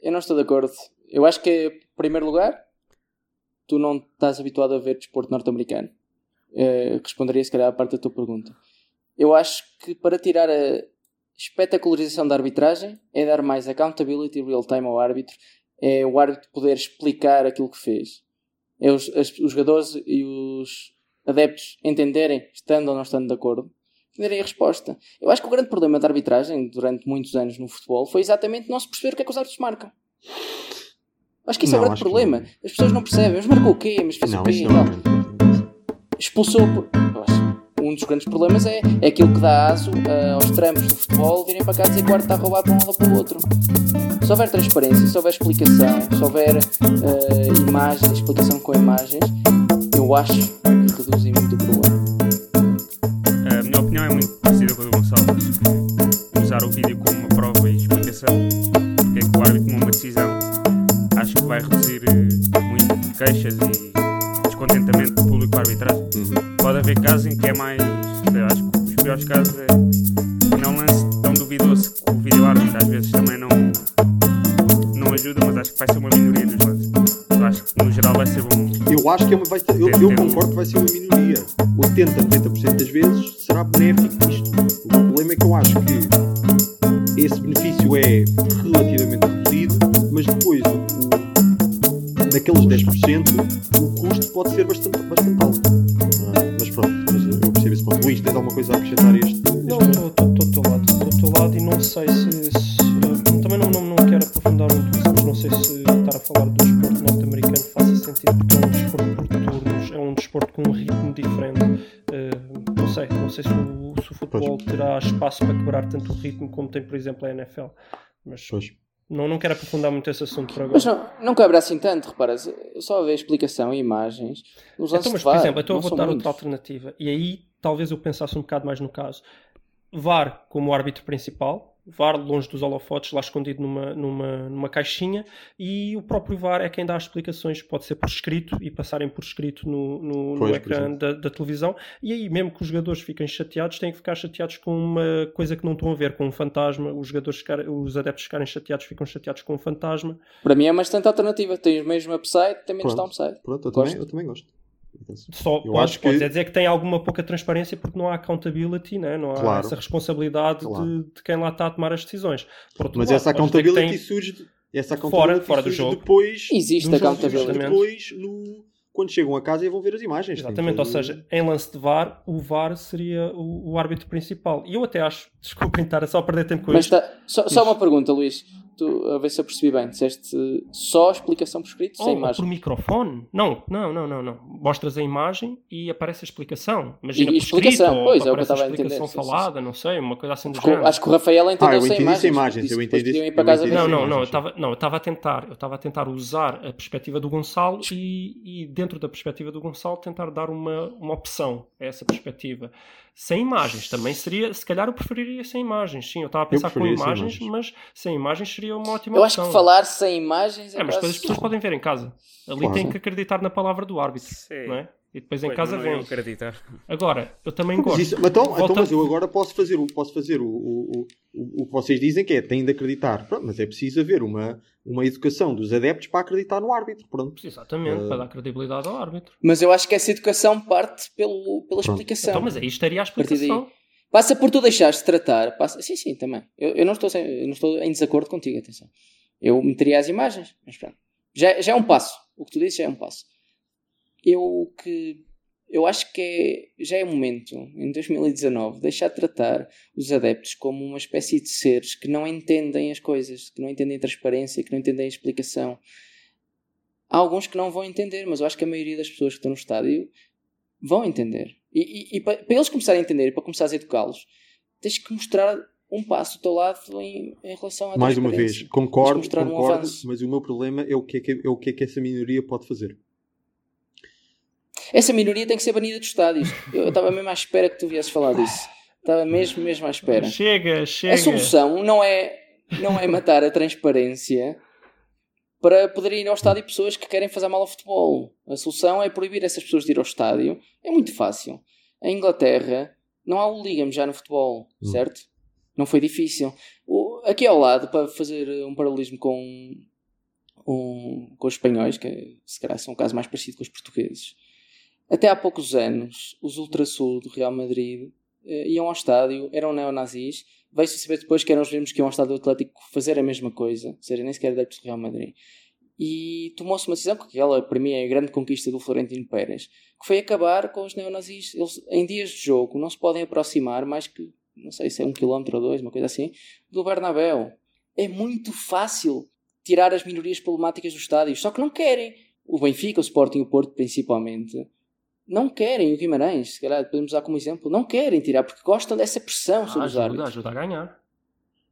Speaker 3: Eu não estou de acordo. Eu acho que, em primeiro lugar, tu não estás habituado a ver desporto norte-americano. Uh, responderia se calhar a parte da tua pergunta. Eu acho que para tirar a espetacularização da arbitragem é dar mais accountability real time ao árbitro, é o árbitro poder explicar aquilo que fez. É os, as, os jogadores e os adeptos entenderem, estando ou não estando de acordo, entenderem a resposta. Eu acho que o grande problema da arbitragem durante muitos anos no futebol foi exatamente não se perceber o que é que os árbitros marcam. Acho que isso
Speaker 1: Não,
Speaker 3: é o grande
Speaker 1: acho que
Speaker 3: problema. As pessoas não percebem. Mas marcou o quê? Mas fez
Speaker 1: Não,
Speaker 3: o quê?
Speaker 1: não é.
Speaker 3: Expulsou. Um dos grandes problemas é, é aquilo que dá aso ah, aos tramos do futebol virem para cá dizer que o está a roubar para um lado ou para o outro. Se houver transparência, se houver explicação, se houver ah, imagens, explicação com imagens, eu acho que reduzem muito o problema.
Speaker 8: A minha opinião é muito parecida com a do Gonçalo. Que usar o vídeo como uma prova e explicação porque é que o árbitro tomou uma decisão, acho que vai reduzir eh, muito queixas e descontentamento com a arbitragem.
Speaker 1: Uhum.
Speaker 8: Pode haver casos em que é mais. Eu acho que os piores casos é quando é um lance tão duvidoso que o vídeo árbitro às vezes também não, não ajuda, mas acho que vai ser uma minoria dos lances. Eu acho que no geral vai ser bom.
Speaker 1: Eu acho que é uma, vai eu, eu concordo que vai ser uma minoria. 80, 90% das vezes será benéfico isto. O problema é que eu acho que esse benefício é relativamente naqueles 10% o custo pode ser bastante, bastante alto. Ah, mas pronto, mas eu percebo esse ponto. Luís, tens alguma coisa a acrescentar a este? este
Speaker 2: Não, estou teu lado. Estou teu lado e não sei se. se- também não, não, não quero aprofundar muito isso, mas não sei se estar a falar do desporto norte-americano faça sentido, porque é um desporto por turnos, é um desporto com um ritmo diferente. Eh, não sei, não sei se o, se o futebol terá espaço para quebrar tanto o ritmo como tem, por exemplo, a NFL. Mas
Speaker 1: Pois.
Speaker 2: Não, não quero aprofundar muito esse assunto por agora.
Speaker 3: Mas não, não quebra assim tanto, repara, só haver explicação e imagens. Os
Speaker 2: Então, mas por
Speaker 3: VAR
Speaker 2: exemplo, então eu
Speaker 3: são
Speaker 2: dar
Speaker 3: muitos.
Speaker 2: outra alternativa. E aí talvez eu pensasse um bocado mais no caso. VAR como árbitro principal, VAR longe dos holofotes, lá escondido numa, numa, numa caixinha, e o próprio VAR é quem dá as explicações, pode ser por escrito e passarem por escrito no, no, no
Speaker 1: Pois,
Speaker 2: ecrã da, da televisão. E aí, mesmo que os jogadores fiquem chateados, têm que ficar chateados com uma coisa que não estão a ver, com um fantasma. Os jogadores, ficar- os adeptos ficarem chateados, ficam chateados com um fantasma.
Speaker 3: Para mim é uma excelente alternativa. Tens o mesmo upside, tem menos
Speaker 1: Pronto.
Speaker 3: downside.
Speaker 1: Pronto, eu
Speaker 3: Gosto.
Speaker 1: também, eu também gosto.
Speaker 2: Só
Speaker 1: Eu acho que-
Speaker 2: podes é dizer que tem alguma pouca transparência porque não há accountability, né? não há
Speaker 1: Claro.
Speaker 2: essa responsabilidade
Speaker 1: Claro.
Speaker 2: de, de quem lá está a tomar as decisões.
Speaker 1: Mas
Speaker 2: lado,
Speaker 1: essa accountability
Speaker 2: tem-
Speaker 1: surge, de- essa
Speaker 2: Fora-
Speaker 1: accountability
Speaker 2: fora do
Speaker 1: surge
Speaker 2: jogo.
Speaker 1: depois
Speaker 3: Existe
Speaker 2: Do jogo,
Speaker 3: accountability.
Speaker 1: depois no, quando chegam a casa e vão ver as imagens.
Speaker 2: Exatamente, ou seja, em lance de VAR, o VAR seria o, o árbitro principal. E eu até acho, desculpem estar a só perder tempo com
Speaker 3: Mas
Speaker 2: isto.
Speaker 3: tá, só, só uma pergunta, Luís. Tu, a ver se eu percebi bem. Disseste só explicação por escrito,
Speaker 2: Oh,
Speaker 3: sem
Speaker 2: ou
Speaker 3: imagem.
Speaker 2: por microfone? Não, não, não, não, não. Mostras a imagem e aparece a explicação. Imagina
Speaker 3: E-
Speaker 2: por escrito,
Speaker 3: explicação,
Speaker 2: ou
Speaker 3: pois, é o que eu
Speaker 2: a
Speaker 3: estava a entender,
Speaker 2: explicação
Speaker 3: sim, sim.
Speaker 2: falada, não sei, uma coisa assim do
Speaker 3: Porque
Speaker 2: género.
Speaker 3: acho que o Rafael entendeu
Speaker 1: Ah, eu
Speaker 3: sem
Speaker 1: entendi
Speaker 3: imagens.
Speaker 1: sem imagens,
Speaker 3: disse
Speaker 1: eu entendi isso,
Speaker 2: Não, não, não, eu estava não, eu estava a tentar, eu estava a tentar usar a perspectiva do Gonçalo e, e dentro da perspectiva do Gonçalo tentar dar uma, uma opção a essa perspectiva. Sem imagens também seria, se calhar eu preferiria sem imagens. Sim, eu estava a pensar com imagens,
Speaker 1: imagens.
Speaker 2: mas sem imagens seria uma ótima
Speaker 3: Eu acho
Speaker 2: opção.
Speaker 3: que falar sem imagens é,
Speaker 2: É, mas depois as pessoas podem ver em casa. Ali
Speaker 1: Claro.
Speaker 2: têm que acreditar na palavra do árbitro,
Speaker 8: Sim.
Speaker 2: não é? E depois em
Speaker 8: Pois,
Speaker 2: casa
Speaker 8: não iam
Speaker 2: vem.
Speaker 8: acreditar.
Speaker 2: Agora, eu também
Speaker 1: Mas,
Speaker 2: gosto.
Speaker 1: isso- mas então,
Speaker 2: Volta-
Speaker 1: então, mas eu agora posso fazer, o, posso fazer o, o, o, o, que vocês dizem que é têm de acreditar. Pronto, mas é preciso haver uma, uma educação dos adeptos para acreditar no árbitro. Pronto.
Speaker 2: Exatamente,
Speaker 1: Eh,
Speaker 2: para dar credibilidade ao árbitro.
Speaker 3: Mas eu acho que essa educação parte pelo, pela
Speaker 1: Pronto.
Speaker 3: explicação.
Speaker 2: Então, mas aí estaria a explicação.
Speaker 3: Passa por tu deixares de tratar. Passa... Sim, sim, também. Eu, eu não estou sem- eu não estou em desacordo contigo, atenção. Eu meteria as imagens, mas pronto. Já, já é um passo. O que tu dizes já é um passo. Eu que. Eu acho que é, já é momento, em 2019, deixar de tratar os adeptos como uma espécie de seres que não entendem as coisas, que não entendem a transparência, que não entendem a explicação. Há alguns que não vão entender, mas eu acho que a maioria das pessoas que estão no estádio vão entender. E, e, e para, para eles começarem a entender e para começares a educá-los, tens que mostrar um passo do teu lado em, em relação à
Speaker 1: Mais uma vez, concordo,
Speaker 3: um
Speaker 1: concordo mas o meu problema é o que é que, é o que é que essa minoria pode fazer.
Speaker 3: Essa minoria tem que ser banida dos estádios. Eu estava mesmo à espera que tu viesses falar disso. Estava mesmo, mesmo à espera.
Speaker 2: Chega, chega.
Speaker 3: A solução não é, não é matar a transparência para poderem ir ao estádio pessoas que querem fazer mal ao futebol. A solução é proibir essas pessoas de ir ao estádio. É muito fácil. Em Inglaterra não há o Ligam já no futebol,
Speaker 1: Hum.
Speaker 3: certo? Não foi difícil. O- aqui ao lado, para fazer um paralelismo com um, com os espanhóis, que se calhar são um caso mais parecido com os portugueses. Até há poucos anos, os Ultrasul do Real Madrid eh, iam ao estádio, eram neonazis. Veio-se saber depois que eram os mesmos que iam ao estádio Atlético fazer a mesma coisa, ou seja, nem sequer adeptos do Real Madrid. E tomou-se uma decisão, que aquela para mim é a grande conquista do Florentino Pérez, que foi acabar com os neonazis. Eles, em dias de jogo, não se podem aproximar mais que, não sei se é um quilómetro ou dois, uma coisa assim, do Bernabéu. É muito fácil tirar as minorias problemáticas dos estádios, só que não querem. O Benfica, o Sporting e o Porto, principalmente, não querem o Guimarães, se calhar podemos usar como exemplo, não querem tirar porque gostam dessa pressão sobre
Speaker 2: Ah,
Speaker 3: os
Speaker 2: ajuda,
Speaker 3: árbitros.
Speaker 2: ajuda a ganhar.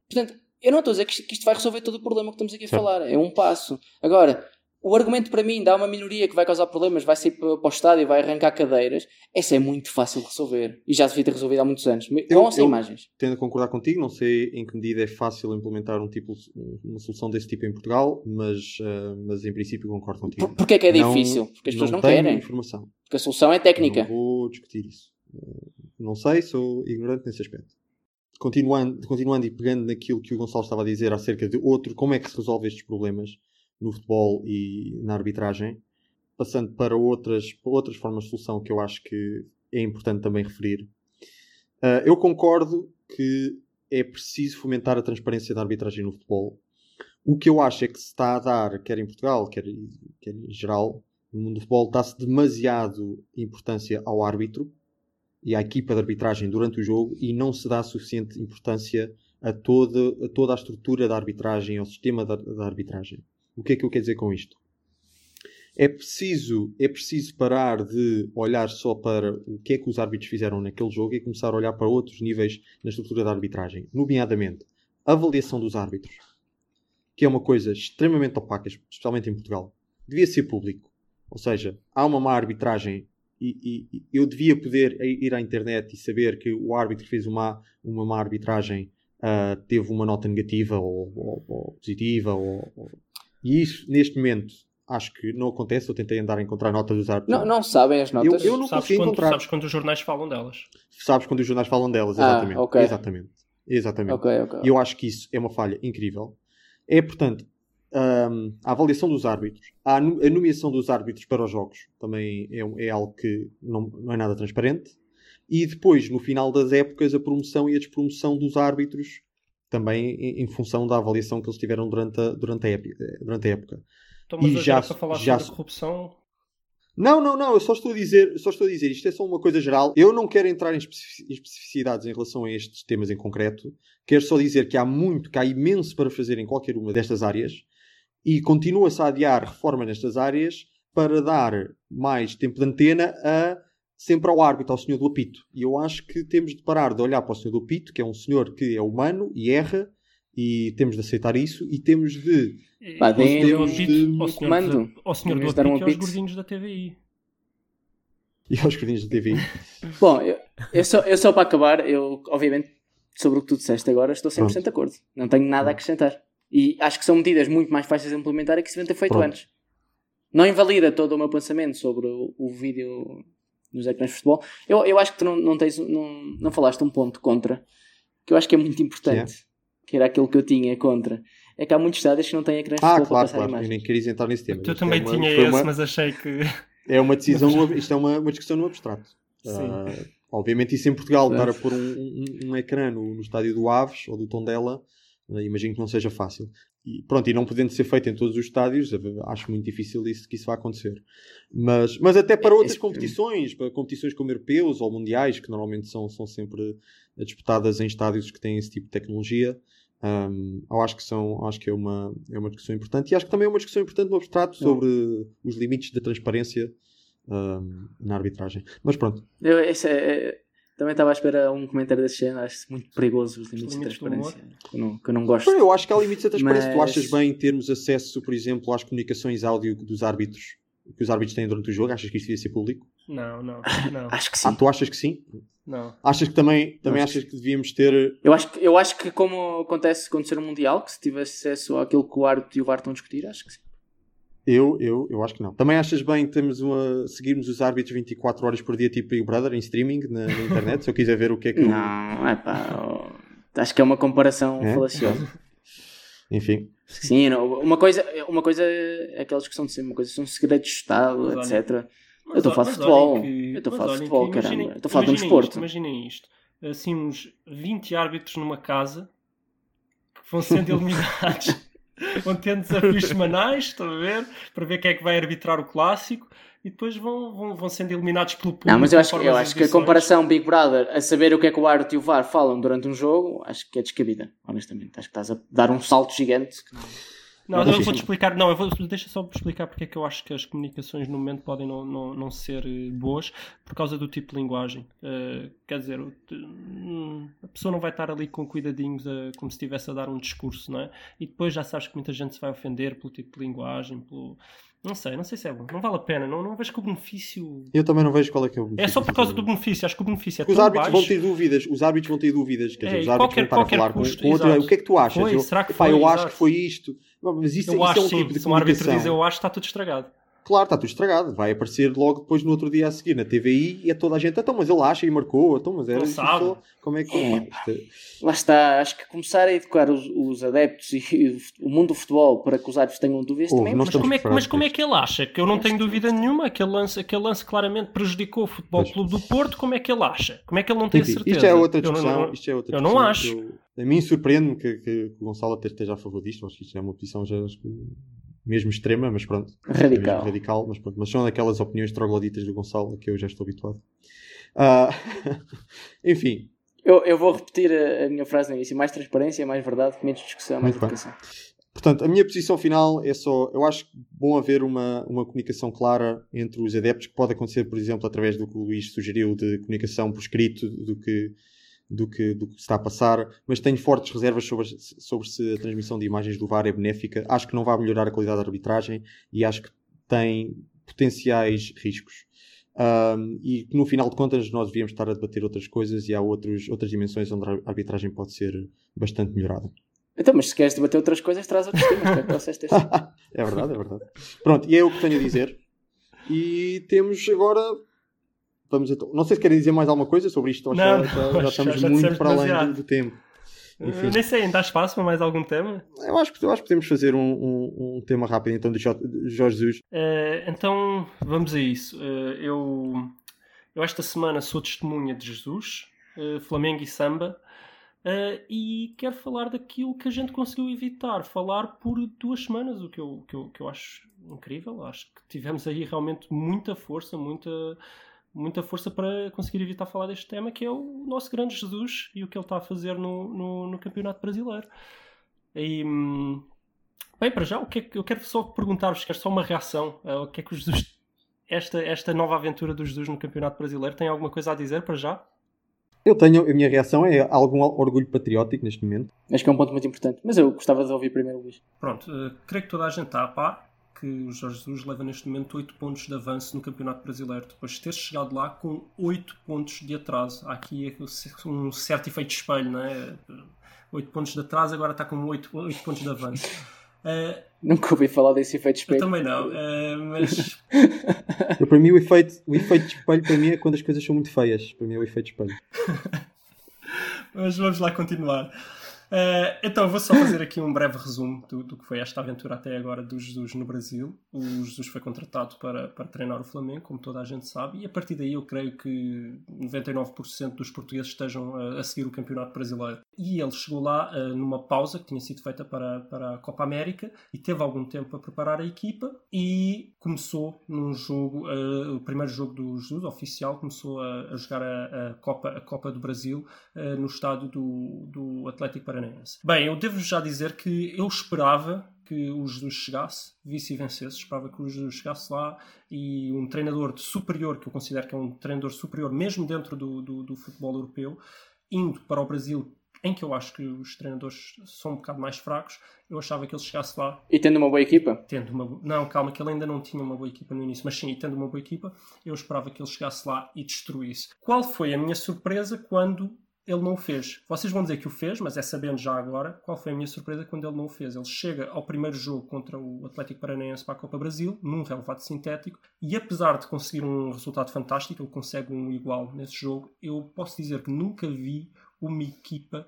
Speaker 3: Portanto, eu não estou a dizer que isto, que isto vai resolver todo o problema que estamos aqui a falar, é um passo. Agora, o argumento para mim, dá uma minoria que vai causar problemas, vai sair para, o estádio, vai arrancar cadeiras, essa é muito fácil de resolver. E já devia ter resolvido há muitos anos.
Speaker 1: Eu-
Speaker 3: Com ou sem
Speaker 1: eu-
Speaker 3: imagens?
Speaker 1: Tendo a concordar contigo, não sei em que medida é fácil implementar um tipo, uma solução desse tipo em Portugal, mas, eh, mas em princípio concordo contigo.
Speaker 3: Por, porquê é que é
Speaker 1: Não-
Speaker 3: difícil? Porque as pessoas não,
Speaker 1: tenho
Speaker 3: querem.
Speaker 1: informação.
Speaker 3: Porque a solução é técnica.
Speaker 1: Não vou discutir isso. Eh, Não sei, sou ignorante nesse aspecto. Continuando, continuando e pegando naquilo que o Gonçalo estava a dizer acerca de outro, como é que se resolve estes problemas no futebol e na arbitragem, passando para outras, outras formas de solução que eu acho que é importante também referir. Eh, eu concordo que é preciso fomentar a transparência da arbitragem no futebol. O que eu acho é que se está a dar, quer em Portugal, quer, quer em geral, no mundo do futebol, dá-se demasiado importância ao árbitro e à equipa de arbitragem durante o jogo e não se dá suficiente importância a toda a, toda a estrutura da arbitragem, ao sistema da, da arbitragem. O que é que eu quero dizer com isto? É preciso, é preciso parar de olhar só para o que é que os árbitros fizeram naquele jogo e começar a olhar para outros níveis na estrutura da arbitragem. Nomeadamente, a avaliação dos árbitros, que é uma coisa extremamente opaca, especialmente em Portugal. Devia ser público. Ou seja, há uma má arbitragem e, e- eu devia poder ir à internet e saber que o árbitro fez uma, uma má arbitragem ah, teve uma nota negativa ou, ou- ou positiva. Ou, ou- E isso, neste momento, acho que não acontece. Eu tentei andar a encontrar notas dos árbitros.
Speaker 3: Não, não sabem as notas.
Speaker 1: Eu não
Speaker 2: sabes,
Speaker 1: consegui
Speaker 2: quando,
Speaker 1: encontrar.
Speaker 2: sabes quando os jornais falam delas.
Speaker 1: Sabes quando os jornais falam delas,
Speaker 3: Ah,
Speaker 1: exatamente.
Speaker 3: ok.
Speaker 1: Exatamente. Exatamente.
Speaker 3: Ok, ok.
Speaker 1: E eu acho que isso é uma falha incrível. É, portanto, hum, a avaliação dos árbitros, a no- a nomeação dos árbitros para os jogos também é, um- é algo que não, não é nada transparente. E depois, no final das épocas, a promoção e a despromoção dos árbitros, também em, em função da avaliação que eles tiveram durante a, durante a, épi- durante a época.
Speaker 2: Então, mas
Speaker 1: E já
Speaker 2: para falar
Speaker 1: já
Speaker 2: sobre corrupção.
Speaker 1: Não, não, não, eu só estou a dizer, só estou a dizer, isto é só uma coisa geral. Eu não quero entrar em especificidades em relação a estes temas em concreto. Quero só dizer que há muito, que há imenso para fazer em qualquer uma destas áreas e continua-se a adiar reforma nestas áreas para dar mais tempo de antena a sempre ao árbitro, ao senhor do apito. E eu acho que temos de parar de olhar para o senhor do apito, que é um senhor que é humano e erra, e temos de aceitar isso, e temos de
Speaker 3: Pá, deem
Speaker 2: ao
Speaker 1: um
Speaker 2: apito-
Speaker 1: de-
Speaker 2: ao senhor,
Speaker 3: comando.
Speaker 2: do- ao senhor do
Speaker 3: de dar um
Speaker 2: apito e aos
Speaker 3: apito.
Speaker 2: gordinhos da TVI.
Speaker 1: e aos gordinhos de TV.
Speaker 3: Bom, eu, eu só, eu só para acabar, eu, obviamente, sobre o que tu disseste agora, estou 100%
Speaker 1: Pronto.
Speaker 3: de acordo. Não tenho nada a acrescentar. E acho que são medidas muito mais fáceis de implementar e que se deviam ter feito
Speaker 1: Pronto.
Speaker 3: antes. Não invalida todo o meu pensamento sobre o, o vídeo nos ecrãs de futebol. Eu, eu acho que tu não, não, tens, não, não falaste um ponto contra, que eu acho que é muito importante, que era aquilo que eu tinha contra. É que há muitos estádios que não têm ecrãs de
Speaker 1: Ah,
Speaker 3: futebol
Speaker 1: claro,
Speaker 3: para passar
Speaker 1: claro. Eu nem queria entrar nesse tema.
Speaker 2: Tu
Speaker 1: Isto
Speaker 2: também
Speaker 1: é uma,
Speaker 2: tinha esse,
Speaker 1: uma-
Speaker 2: mas achei que.
Speaker 1: É uma decisão, isto é uma, uma discussão no abstrato.
Speaker 2: Sim.
Speaker 1: Ah, obviamente, isso em Portugal, estar a pôr um, um, um ecrã no, no estádio do Aves ou do Tondela, ah, imagino que não seja fácil. E pronto, e não podendo ser feito em todos os estádios, acho muito difícil isso, que isso vá acontecer. Mas, mas até para
Speaker 3: É,
Speaker 1: outras competições, para competições como europeus ou mundiais, que normalmente são, são sempre disputadas em estádios que têm esse tipo de tecnologia, hum, eu acho que, são, acho que é, uma, é uma discussão importante. E acho que também é uma discussão importante no abstrato sobre os limites da transparência hum, na arbitragem. Mas pronto,
Speaker 3: Eu, esse é- é- também estava à espera um comentário desse género. Acho muito perigoso os limites,
Speaker 2: limites
Speaker 3: de transparência. Que eu, não, que eu não gosto.
Speaker 1: eu acho que há limites da transparência. Tu
Speaker 3: Mas-
Speaker 1: achas bem termos acesso, por exemplo, às comunicações áudio dos árbitros, que os árbitros têm durante o jogo? Achas que isto devia ser público?
Speaker 2: Não, não, não.
Speaker 3: Acho que sim.
Speaker 1: Ah, tu achas que sim?
Speaker 2: não.
Speaker 1: Achas que também, também
Speaker 3: Acho
Speaker 1: achas que devíamos ter.
Speaker 3: Eu acho, que, eu acho que como acontece ser um mundial, que se tivesse acesso àquilo que o árbitro e o VAR estão a discutir, acho que sim.
Speaker 1: Eu, eu, eu acho que não. Também achas bem termos uma, seguirmos os árbitros 24 horas por dia, tipo Big Brother, em streaming, na, na internet? se eu quiser ver o que é que.
Speaker 3: Não, é pá. acho que é uma comparação
Speaker 1: É?
Speaker 3: falaciosa.
Speaker 1: Enfim.
Speaker 3: Sim, não, uma coisa, uma coisa é aquela discussão de sempre, uma coisa são segredos de Estado,
Speaker 2: olha-
Speaker 3: etc. Eu estou a falar de futebol.
Speaker 2: que-
Speaker 3: eu estou a falar de futebol,
Speaker 2: que
Speaker 3: caramba. Estou a falar de um desporto.
Speaker 2: Imaginem isto. Assim, uns 20 árbitros numa casa que vão sendo eliminados. vão tendo desafios semanais, estão a ver? Para ver quem é que vai arbitrar o clássico. E depois vão, vão, vão sendo eliminados pelo público.
Speaker 3: Não, mas eu acho, eu acho que a comparação Big Brother a saber o que é que o árbitro e o VAR falam durante um jogo, acho que é descabida, honestamente. Acho que estás a dar um salto gigante.
Speaker 2: Não,
Speaker 1: Não,
Speaker 2: eu vou-te explicar. Não, eu vou, deixa só explicar porque é que eu acho que as comunicações no momento podem não, não, não ser eh, boas por causa do tipo de linguagem. Eh, quer dizer, o- hum, a pessoa não vai estar ali com cuidadinhos a- como se estivesse a dar um discurso, não é? E depois já sabes que muita gente se vai ofender pelo tipo de linguagem, pelo. Não sei, não sei se é bom. Não vale a pena. Não, não vejo que o benefício.
Speaker 1: Eu também não vejo qual é que é o
Speaker 2: É
Speaker 1: benefício
Speaker 2: só por causa do benefício. Acho que o benefício é
Speaker 1: Porque os
Speaker 2: tão
Speaker 1: árbitros vão
Speaker 2: baixo.
Speaker 1: ter dúvidas, os árbitros vão ter dúvidas, quer
Speaker 2: É,
Speaker 1: dizer, os
Speaker 2: e
Speaker 1: árbitros
Speaker 2: qualquer-
Speaker 1: vão estar a falar com,
Speaker 2: custo,
Speaker 1: com outro,
Speaker 2: exato.
Speaker 1: o que é que tu achas?
Speaker 2: Foi,
Speaker 1: eu,
Speaker 2: será que
Speaker 1: epá,
Speaker 2: foi?
Speaker 1: eu acho que foi isto. Mas isso,
Speaker 2: Eu
Speaker 1: isso
Speaker 2: acho
Speaker 1: é um
Speaker 2: sim.
Speaker 1: tipo de
Speaker 2: Se um árbitro diz eu acho, está tudo estragado.
Speaker 1: Claro, está tudo estragado. Vai aparecer logo depois no outro dia a seguir na TVI e é toda a gente, então, mas ele acha e marcou, então, mas era só. Como é que.
Speaker 3: É.
Speaker 1: isto é-
Speaker 3: Lá está, acho que começar a educar os, os adeptos e o mundo do futebol para que os árbitros tenham dúvidas
Speaker 1: Ouve,
Speaker 3: também é
Speaker 2: Mas como, é, mas como é que ele acha? Que eu não tenho dúvida nenhuma. Aquele lance, aquele lance claramente prejudicou o Futebol
Speaker 1: Pois.
Speaker 2: Clube do Porto. Como é que ele acha? Como é que ele não tem
Speaker 1: Enfim,
Speaker 2: certeza?
Speaker 1: isto é outra
Speaker 2: Eu não-
Speaker 1: discussão.
Speaker 2: não-
Speaker 1: isto é outra
Speaker 2: eu não
Speaker 1: discussão.
Speaker 2: acho.
Speaker 1: Eu- a mim surpreende-me que, que o Gonçalo até esteja a favor disto. Acho que isto é uma posição já acho que mesmo extrema, mas pronto. É
Speaker 3: radical.
Speaker 1: mesmo radical, mas pronto. Mas são daquelas opiniões trogloditas do Gonçalo a que eu já estou habituado. Ah, enfim,
Speaker 3: Eu, eu vou repetir a, a minha frase no início: mais transparência, mais verdade, menos discussão, mais educação.
Speaker 1: Portanto, a minha posição final é só. Eu acho bom haver uma, uma comunicação clara entre os adeptos, que pode acontecer, por exemplo, através do que o Luís sugeriu de comunicação por escrito, do que, do que, do que se está a passar, mas tenho fortes reservas sobre, sobre se a transmissão de imagens do VAR é benéfica. Acho que não vai melhorar a qualidade da arbitragem e acho que tem potenciais riscos. Um, e que no final de contas nós devíamos estar a debater outras coisas e há outros, outras dimensões onde a arbitragem pode ser bastante melhorada.
Speaker 3: Então, mas se queres debater outras coisas, traz outros temas. é
Speaker 1: é verdade, é verdade. Pronto, e é o que tenho a dizer. E temos agora. Vamos então. Não sei se querem dizer mais alguma coisa sobre isto ou já,
Speaker 2: Não,
Speaker 1: já-
Speaker 2: não,
Speaker 1: já
Speaker 2: já-
Speaker 1: estamos
Speaker 2: já
Speaker 1: muito para além do, tempo. Enfim.
Speaker 2: Nem sei, ainda há espaço para mais algum tema?
Speaker 1: Eu acho, que- eu acho que podemos fazer um, um- um tema rápido então de Jo- de Jorge Jesus.
Speaker 2: Eh, então, vamos a isso. Eh, eu, eu esta semana sou testemunha de Jesus, eh, Flamengo e Samba, eh, e quero falar daquilo que a gente conseguiu evitar, falar por duas semanas, o que eu, que eu, que eu acho incrível. Acho que tivemos aí realmente muita força, muita, muita força para conseguir evitar falar deste tema, que é o nosso grande Jesus e o que ele está a fazer no, no, no Campeonato Brasileiro. E, hum, Bem, para já, o que é que eu quero só perguntar-vos, quero só uma reação. eh, o que é que o Jesus, esta, esta nova aventura do Jesus no Campeonato Brasileiro, tem alguma coisa a dizer para já?
Speaker 1: Eu tenho, a minha reação é algum orgulho patriótico neste momento.
Speaker 3: Acho que é um ponto muito importante. Mas eu gostava de ouvir primeiro o Luís.
Speaker 2: Pronto, eh, creio que toda a gente está a par que o Jorge Jesus leva neste momento 8 pontos de avanço no Campeonato Brasileiro, depois de ter chegado lá com 8 pontos de atraso. Há aqui um certo efeito de espelho, não é? 8 pontos de atraso, agora está com 8, 8 pontos de avanço. Eh,
Speaker 3: Nunca ouvi falar desse efeito de
Speaker 2: eu
Speaker 3: espelho.
Speaker 2: também não, eh, mas
Speaker 1: Eu, para mim, o efeito, o efeito de espelho para mim é quando as coisas são muito feias. Para mim é o efeito de espelho.
Speaker 2: Mas vamos lá continuar. Eh, então, vou só fazer aqui um breve resumo do, do que foi esta aventura até agora do Jesus no Brasil. O Jesus foi contratado para, para treinar o Flamengo, como toda a gente sabe, e a partir daí eu creio que 99% dos portugueses estejam a, a seguir o Campeonato Brasileiro. E ele chegou lá eh, numa pausa que tinha sido feita para, para a Copa América e teve algum tempo a preparar a equipa e começou num jogo, eh, o primeiro jogo do Jesus oficial, começou a, a jogar a, a Copa, a Copa do Brasil no estádio do, do Atlético Paranaense. Bem, eu devo já dizer que eu esperava que o Jesus chegasse, visse e vencesse, esperava que o Jesus chegasse lá e um treinador superior, que eu considero que é um treinador superior, mesmo dentro do, do, do futebol europeu, indo para o Brasil, em que eu acho que os treinadores são um bocado mais fracos, eu achava que ele chegasse lá.
Speaker 3: E tendo uma boa equipa,
Speaker 2: tendo uma não calma que ele ainda não tinha uma boa equipa no início mas sim tendo uma boa equipa eu esperava que ele chegasse lá e destruísse. Qual foi a minha surpresa quando ele não fez vocês vão dizer que o fez mas é sabendo já agora qual foi a minha surpresa quando ele não o fez ele chega ao primeiro jogo contra o Atlético Paranaense para a Copa Brasil num relevado sintético e apesar de conseguir um resultado fantástico ele consegue um igual nesse jogo eu posso dizer que nunca vi uma equipa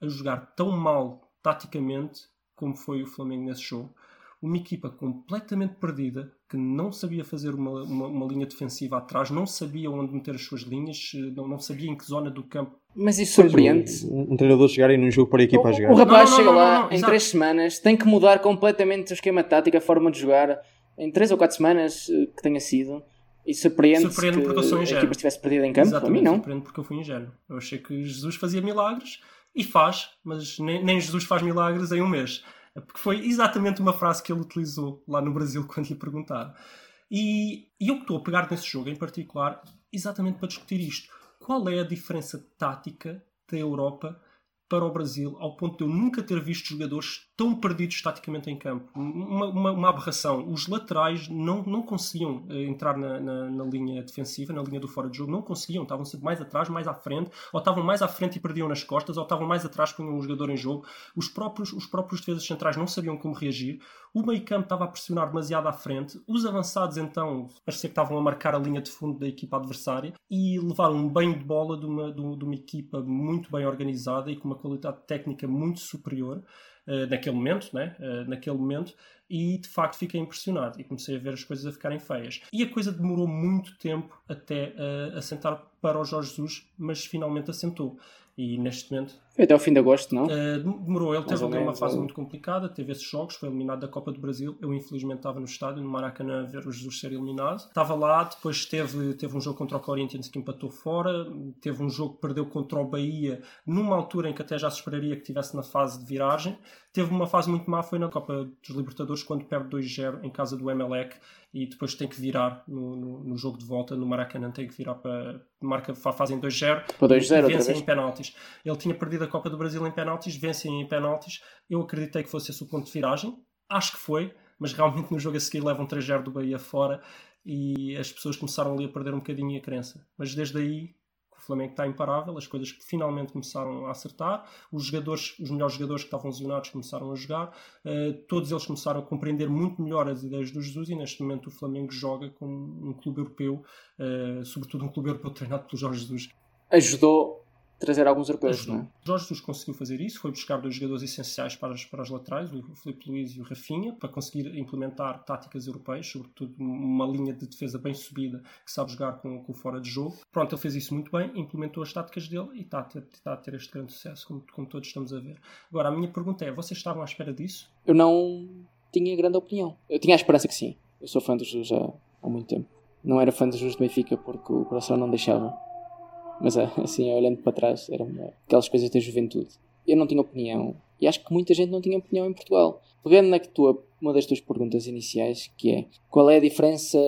Speaker 2: a jogar tão mal taticamente como foi o Flamengo nesse jogo. Uma equipa completamente perdida, que não sabia fazer uma, uma, uma linha defensiva atrás, não sabia onde meter as suas linhas, eh, não, não sabia em que zona do campo.
Speaker 3: Mas isso surpreende.
Speaker 1: Um, um treinador chegar num jogo para a equipa a jogar.
Speaker 3: O rapaz
Speaker 2: Não, não,
Speaker 3: chega
Speaker 2: não,
Speaker 3: lá
Speaker 2: não, não,
Speaker 3: em
Speaker 2: exato.
Speaker 3: três semanas, tem que mudar completamente o esquema tático, a forma de jogar. Em três ou quatro semanas eh, que tenha sido. E surpreende,
Speaker 2: Surpreende
Speaker 3: que
Speaker 2: porque eu sou
Speaker 3: a
Speaker 2: ingênuo.
Speaker 3: equipa estivesse perdida em campo. A mim
Speaker 2: Exatamente,
Speaker 3: não.
Speaker 2: surpreende porque eu fui ingênuo. Eu achei que Jesus fazia milagres e faz, mas nem, nem Jesus faz milagres em um mês. Porque foi exatamente uma frase que ele utilizou lá no Brasil quando lhe perguntaram. E, e eu estou a pegar nesse jogo em particular exatamente para discutir isto. Qual é a diferença tática da Europa para o Brasil, ao ponto de eu nunca ter visto jogadores tão perdidos taticamente em campo. Uma, uma, uma aberração. Os laterais não, não conseguiam eh, entrar na, na, na linha defensiva, na linha do fora de jogo, não conseguiam. Estavam sempre mais atrás, mais à frente, ou estavam mais à frente e perdiam nas costas, ou estavam mais atrás, punham um jogador em jogo. Os próprios, os próprios defesas centrais não sabiam como reagir. O meio campo estava a pressionar demasiado à frente. Os avançados, então, parecia que estavam a marcar a linha de fundo da equipa adversária e levaram um banho de bola de uma, de uma equipa muito bem organizada e com uma qualidade técnica muito superior naquele momento, né? Uh, naquele momento, e de facto fiquei impressionado e comecei a ver as coisas a ficarem feias. E a coisa demorou muito tempo até uh, assentar para o Jorge Jesus, mas finalmente assentou. E neste momento.
Speaker 3: Foi até ao fim de agosto, não?
Speaker 2: Uh, demorou. Ele teve uma fase muito complicada, teve esses jogos, foi eliminado da Copa do Brasil. Eu, infelizmente, estava no estádio, no Maracanã, a ver o Jesus ser eliminado. Estava lá, depois teve, teve um jogo contra o Corinthians que empatou fora, teve um jogo que perdeu contra o Bahia, numa altura em que até já se esperaria que estivesse na fase de viragem. Teve uma fase muito má, foi na Copa dos Libertadores, quando perde 2-0 em casa do Emelec e depois tem que virar no, no, no jogo de volta, no Maracanã, tem que virar para. Marca, fa- fazem 2-0
Speaker 3: Para 2-0
Speaker 2: e vencem em penaltis. Ele tinha perdido a Copa do Brasil em penaltis, vencem em penaltis. Eu acreditei que fosse esse o ponto de viragem. Acho que foi, mas realmente no jogo a seguir levam 3-0 do Bahia fora e as pessoas começaram ali a perder um bocadinho a crença. Mas desde aí o Flamengo está imparável, as coisas que finalmente começaram a acertar, os jogadores, os melhores jogadores que estavam lesionados começaram a jogar, eh, todos eles começaram a compreender muito melhor as ideias do Jesus e neste momento o Flamengo joga com um clube europeu, eh, sobretudo um clube europeu treinado pelo Jorge Jesus.
Speaker 3: Ajudou trazer alguns europeus, não é?
Speaker 2: Jorge Jesus conseguiu fazer isso, foi buscar dois jogadores essenciais para as, para as laterais, o Filipe Luiz e o Rafinha, para conseguir implementar táticas europeias, sobretudo uma linha de defesa bem subida que sabe jogar com, com fora de jogo. Pronto, ele fez isso muito bem, implementou as táticas dele e está a ter, está a ter este grande sucesso, como, como todos estamos a ver. Agora, a minha pergunta é: vocês estavam à espera disso?
Speaker 3: Eu não tinha grande opinião. Eu tinha a esperança que sim. Eu sou fã do Jesus já há muito tempo. Não era fã do Jesus do Benfica porque o coração não deixava. Mas é, assim, olhando para trás, eram aquelas coisas da juventude. Eu não tinha opinião. E acho que muita gente não tinha opinião em Portugal. Pegando na tua, uma das tuas perguntas iniciais, que é qual é a diferença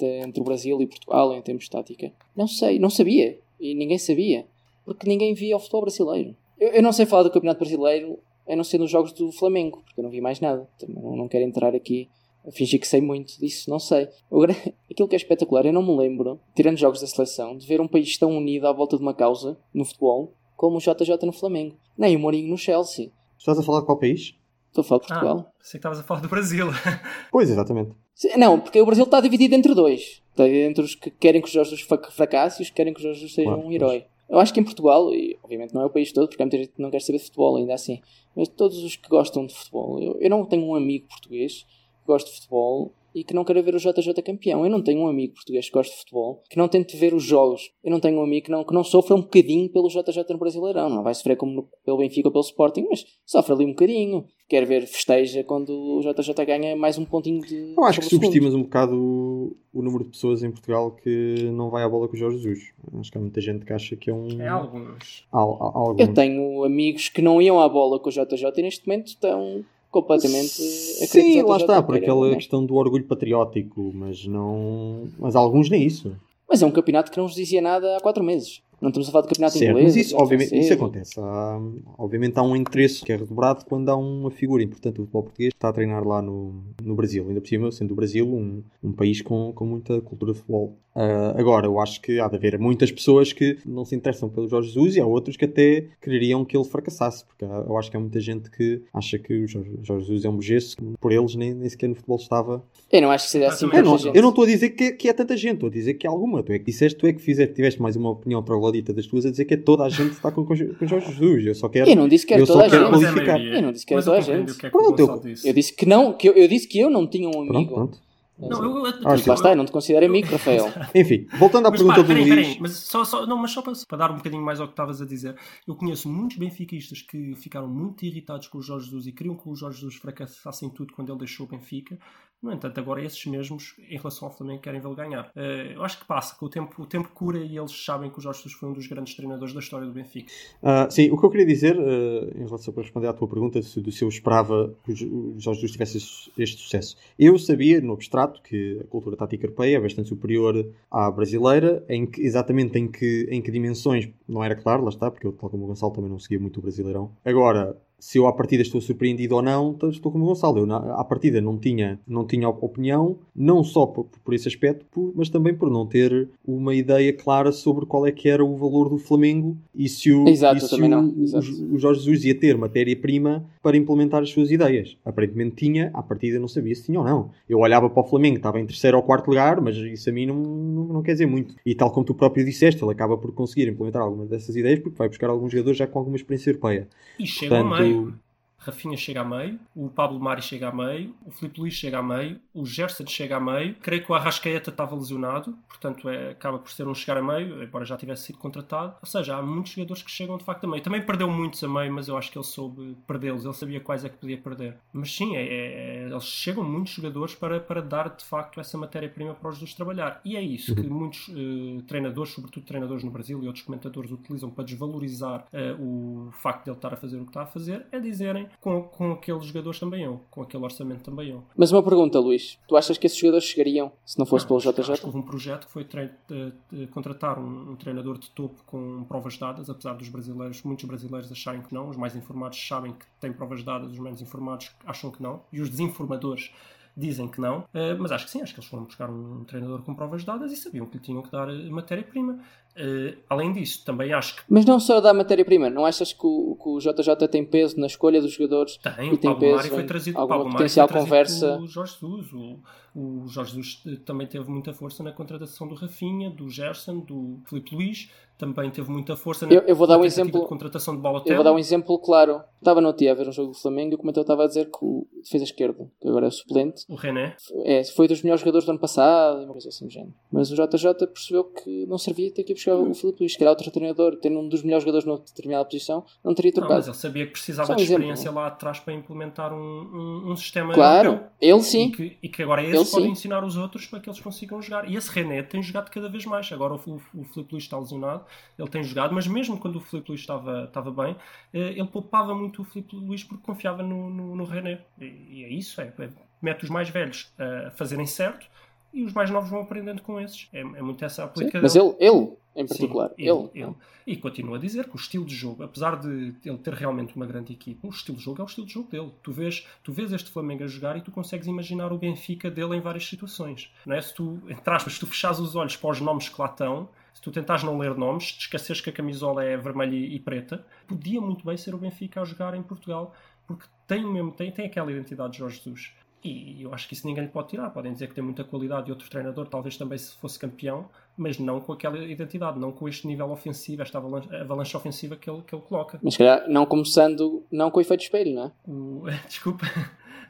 Speaker 3: entre o Brasil e Portugal em termos de tática? Não sei, não sabia. E ninguém sabia. Porque ninguém via o futebol brasileiro. Eu, eu não sei falar do Campeonato Brasileiro a não ser nos jogos do Flamengo, porque eu não vi mais nada. Também não, não quero entrar aqui fingir que sei muito disso, não sei. Agora, aquilo que é espetacular, eu não me lembro, tirando jogos da seleção, de ver um país tão unido à volta de uma causa no futebol como o JJ no Flamengo. Nem o Mourinho no Chelsea.
Speaker 1: Estás a falar de qual país?
Speaker 3: Estou a falar de Portugal.
Speaker 2: Ah, sei que estavas a falar do Brasil.
Speaker 1: Pois, exatamente.
Speaker 3: Não, porque o Brasil está dividido entre dois. Está entre os que querem que o Jorge fracasse e os que querem que o Jorge seja
Speaker 1: Claro,
Speaker 3: um herói. Eu acho que em Portugal, e obviamente não é o país todo, porque há muita gente que não quer saber de futebol ainda assim, mas todos os que gostam de futebol. Eu, eu não tenho um amigo português que goste de futebol e que não queira ver o JJ campeão. Eu não tenho um amigo português que goste de futebol que não tente ver os jogos. Eu não tenho um amigo que não, que não sofra um bocadinho pelo JJ no Brasileirão. Não vai sofrer como no- pelo Benfica ou pelo Sporting, mas sofre ali um bocadinho. Quer ver festeja quando o JJ ganha mais um pontinho de.
Speaker 1: Eu acho que subestimas um bocado o, o número de pessoas em Portugal que não vai à bola com o Jorge Jesus. Acho que há muita gente que acha que é um.
Speaker 2: É alguns.
Speaker 1: Há- há alguns.
Speaker 3: Eu tenho amigos que não iam à bola com o JJ e neste momento estão completamente
Speaker 1: Sim, lá está, por
Speaker 3: queira,
Speaker 1: aquela questão do orgulho patriótico, mas não. Mas alguns nem isso.
Speaker 3: Mas é um campeonato que não nos dizia nada há quatro meses. Não estamos a falar de campeonato
Speaker 1: Certo,
Speaker 3: inglês.
Speaker 1: mas isso,
Speaker 3: campeonato
Speaker 1: obviamente, isso acontece. Há, obviamente há um interesse que é redobrado quando há uma figura importante do futebol português que está a treinar lá no, no Brasil. Ainda por cima, sendo o Brasil um, um país com, com muita cultura de futebol. Ah, agora, eu acho que há de haver muitas pessoas que não se interessam pelo Jorge Jesus e há outros que até quereriam que ele fracassasse, porque há- eu acho que há muita gente que acha que o Jorge, Jorge Jesus é um bugeço, por eles nem, nem sequer no futebol estava.
Speaker 3: Eu não acho que seja assim
Speaker 2: Eu
Speaker 3: para
Speaker 1: não, eu não estou a dizer que, que é tanta gente, estou a dizer que é alguma. Tu é que disseste, tu é que fizeste, tiveste mais uma opinião troglodita das tuas a dizer que é toda a gente que está com, com Jorge Jesus. Eu só quero.
Speaker 3: Eu não disse que era toda a gente.
Speaker 2: É
Speaker 1: qualificar.
Speaker 3: Eu não disse que era toda a gente.
Speaker 2: que é que o
Speaker 1: Pronto, eu-.
Speaker 3: Eu disse que não, que eu, eu disse que eu não tinha um
Speaker 1: Pronto,
Speaker 3: amigo.
Speaker 1: pronto.
Speaker 2: Não, eu, eu,
Speaker 1: Ah.
Speaker 3: Lá está, eu não te considero amigo, Rafael.
Speaker 1: Enfim, voltando à
Speaker 2: Mas
Speaker 1: pergunta
Speaker 2: pá,
Speaker 1: do Luís.
Speaker 2: peraí, mas só, só, não, mas só para, para dar um bocadinho mais ao que estavas a dizer, eu conheço muitos benfiquistas que ficaram muito irritados com o Jorge Jesus e queriam que o Jorge Jesus fracassasse em tudo quando ele deixou o Benfica. No entanto, agora esses mesmos, em relação ao Flamengo, querem vê-lo ganhar. Eh, eu acho que passa, que o tempo, o tempo cura e eles sabem que o Jorge Jesus foi um dos grandes treinadores da história do Benfica.
Speaker 1: Ah, sim, o que eu queria dizer, ah, em relação para responder à tua pergunta, se, se eu esperava que o Jo- o Jorge Jesus tivesse este sucesso. Eu sabia, no abstrato, que a cultura tática europeia é bastante superior à brasileira, em que, exatamente em que, em que dimensões, não era claro, lá está, porque eu, tal como o Gonçalo, também não seguia muito o Brasileirão. Agora, se eu à partida estou surpreendido ou não, então estou como o Gonçalo. Eu na- à partida não tinha, não tinha opinião, não só por, por esse aspecto, por- mas também por não ter uma ideia clara sobre qual é que era o valor do Flamengo e se o,
Speaker 3: Exato,
Speaker 1: e se o,
Speaker 3: exato.
Speaker 1: o Jorge Jesus ia ter matéria-prima para implementar as suas ideias. Aparentemente tinha, à partida não sabia se tinha ou não. Eu olhava para o Flamengo, estava em terceiro ou quarto lugar, mas isso a mim não, não, não quer dizer muito. E tal como tu próprio disseste, ele acaba por conseguir implementar algumas dessas ideias porque vai buscar alguns jogadores já com alguma experiência europeia.
Speaker 2: E chega ao
Speaker 1: Portanto,
Speaker 2: meio. Rafinha chega a meio, o Pablo Mari chega a meio, o Filipe Luís chega a meio, o Gerson chega a meio. Creio que o Arrascaeta estava lesionado, portanto é, acaba por ser um chegar a meio, embora já tivesse sido contratado. Ou seja, há muitos jogadores que chegam de facto a meio. Também perdeu muitos a meio, mas eu acho que ele soube perdê-los, ele sabia quais é que podia perder. Mas sim, é, é- eles chegam muitos jogadores para, para dar de facto essa matéria-prima para os dois trabalhar. E é isso que muitos eh, treinadores, sobretudo treinadores no Brasil e outros comentadores, utilizam para desvalorizar eh, o facto de ele estar a fazer o que está a fazer, é dizerem com, com aqueles jogadores também eu, com aquele orçamento também eu.
Speaker 3: Mas uma pergunta, Luís. Tu achas que esses jogadores chegariam se não fosse
Speaker 2: Não,
Speaker 3: pelo JJ?
Speaker 2: Acho que houve um projeto que foi de- de contratar um, um treinador de topo com provas dadas, apesar dos brasileiros, muitos brasileiros acharem que não, os mais informados sabem que têm provas dadas, os menos informados acham que não, e os desinformadores dizem que não, Eh, mas acho que sim, acho que eles foram buscar um treinador com provas dadas e sabiam que lhe tinham que dar eh, matéria-prima. Eh, além disso, também acho que
Speaker 3: Mas não só da matéria-prima. Não achas que o, que o JJ tem peso na escolha dos jogadores?
Speaker 2: Tem,
Speaker 3: E
Speaker 2: o
Speaker 3: tem
Speaker 2: Pablo
Speaker 3: peso
Speaker 2: Mari foi trazido,
Speaker 3: alguma
Speaker 2: Pablo
Speaker 3: potencial
Speaker 2: foi
Speaker 3: conversa?
Speaker 2: pelo Jorge Jesus. O, o Jorge Jesus eh, também teve muita força na contratação do Rafinha, do Gerson, do Filipe Luís. Também teve muita força na
Speaker 3: Eu- eu vou dar um exemplo-
Speaker 2: de contratação de
Speaker 3: Eu
Speaker 2: Balotelli.
Speaker 3: vou dar um exemplo claro. Estava no dia a ver um jogo do Flamengo e o comentador estava a dizer que o defesa esquerda, que agora é suplente,
Speaker 2: O René.
Speaker 3: é, foi dos melhores jogadores do ano passado, uma coisa assim do género. Mas o JJ percebeu que não servia ter que ir o Filipe Luís, que era outro treinador, tendo um dos melhores jogadores numa determinada posição, não teria
Speaker 2: Não,
Speaker 3: trocado.
Speaker 2: mas ele sabia que precisava
Speaker 3: um
Speaker 2: de
Speaker 3: exemplo.
Speaker 2: experiência lá atrás para implementar um, um, um sistema
Speaker 3: Claro,
Speaker 2: europeu.
Speaker 3: ele
Speaker 2: E
Speaker 3: sim.
Speaker 2: que, e que agora
Speaker 3: Ele
Speaker 2: esses podem
Speaker 3: sim.
Speaker 2: ensinar os outros para que eles consigam jogar. E esse René tem jogado cada vez mais. Agora o, o, o Filipe Luís está lesionado, ele tem jogado, mas mesmo quando o Filipe Luís estava, estava bem, eh, ele poupava muito o Filipe Luís porque confiava no, no, no René. E, e é isso, é, é- mete os mais velhos a fazerem certo e os mais novos vão aprendendo com esses. É, é muito essa a
Speaker 3: Sim, Mas ele, ele em
Speaker 2: Sim,
Speaker 3: particular,
Speaker 2: ele,
Speaker 3: ele.
Speaker 2: ele. E continua a dizer que o estilo de jogo, apesar de ele ter realmente uma grande equipa, o estilo de jogo é o estilo de jogo dele. Tu vês, tu vês este Flamengo a jogar e tu consegues imaginar o Benfica dele em várias situações. Não é? Se tu, entre aspas, se tu fechares os olhos para os nomes que lá estão, se tu tentares não ler nomes, te esqueces que a camisola é vermelha e e preta, podia muito bem ser o Benfica a jogar em Portugal, porque tem mesmo, tem, tem aquela identidade de Jorge Jesus. E eu acho que isso ninguém lhe pode tirar. Podem dizer que tem muita qualidade e outro treinador talvez também se fosse campeão, mas não com aquela identidade, não com este nível ofensivo, esta avalanche, avalanche ofensiva que ele, que ele coloca.
Speaker 3: Mas se calhar não começando, não com o efeito espelho, não é?
Speaker 2: O- Desculpa.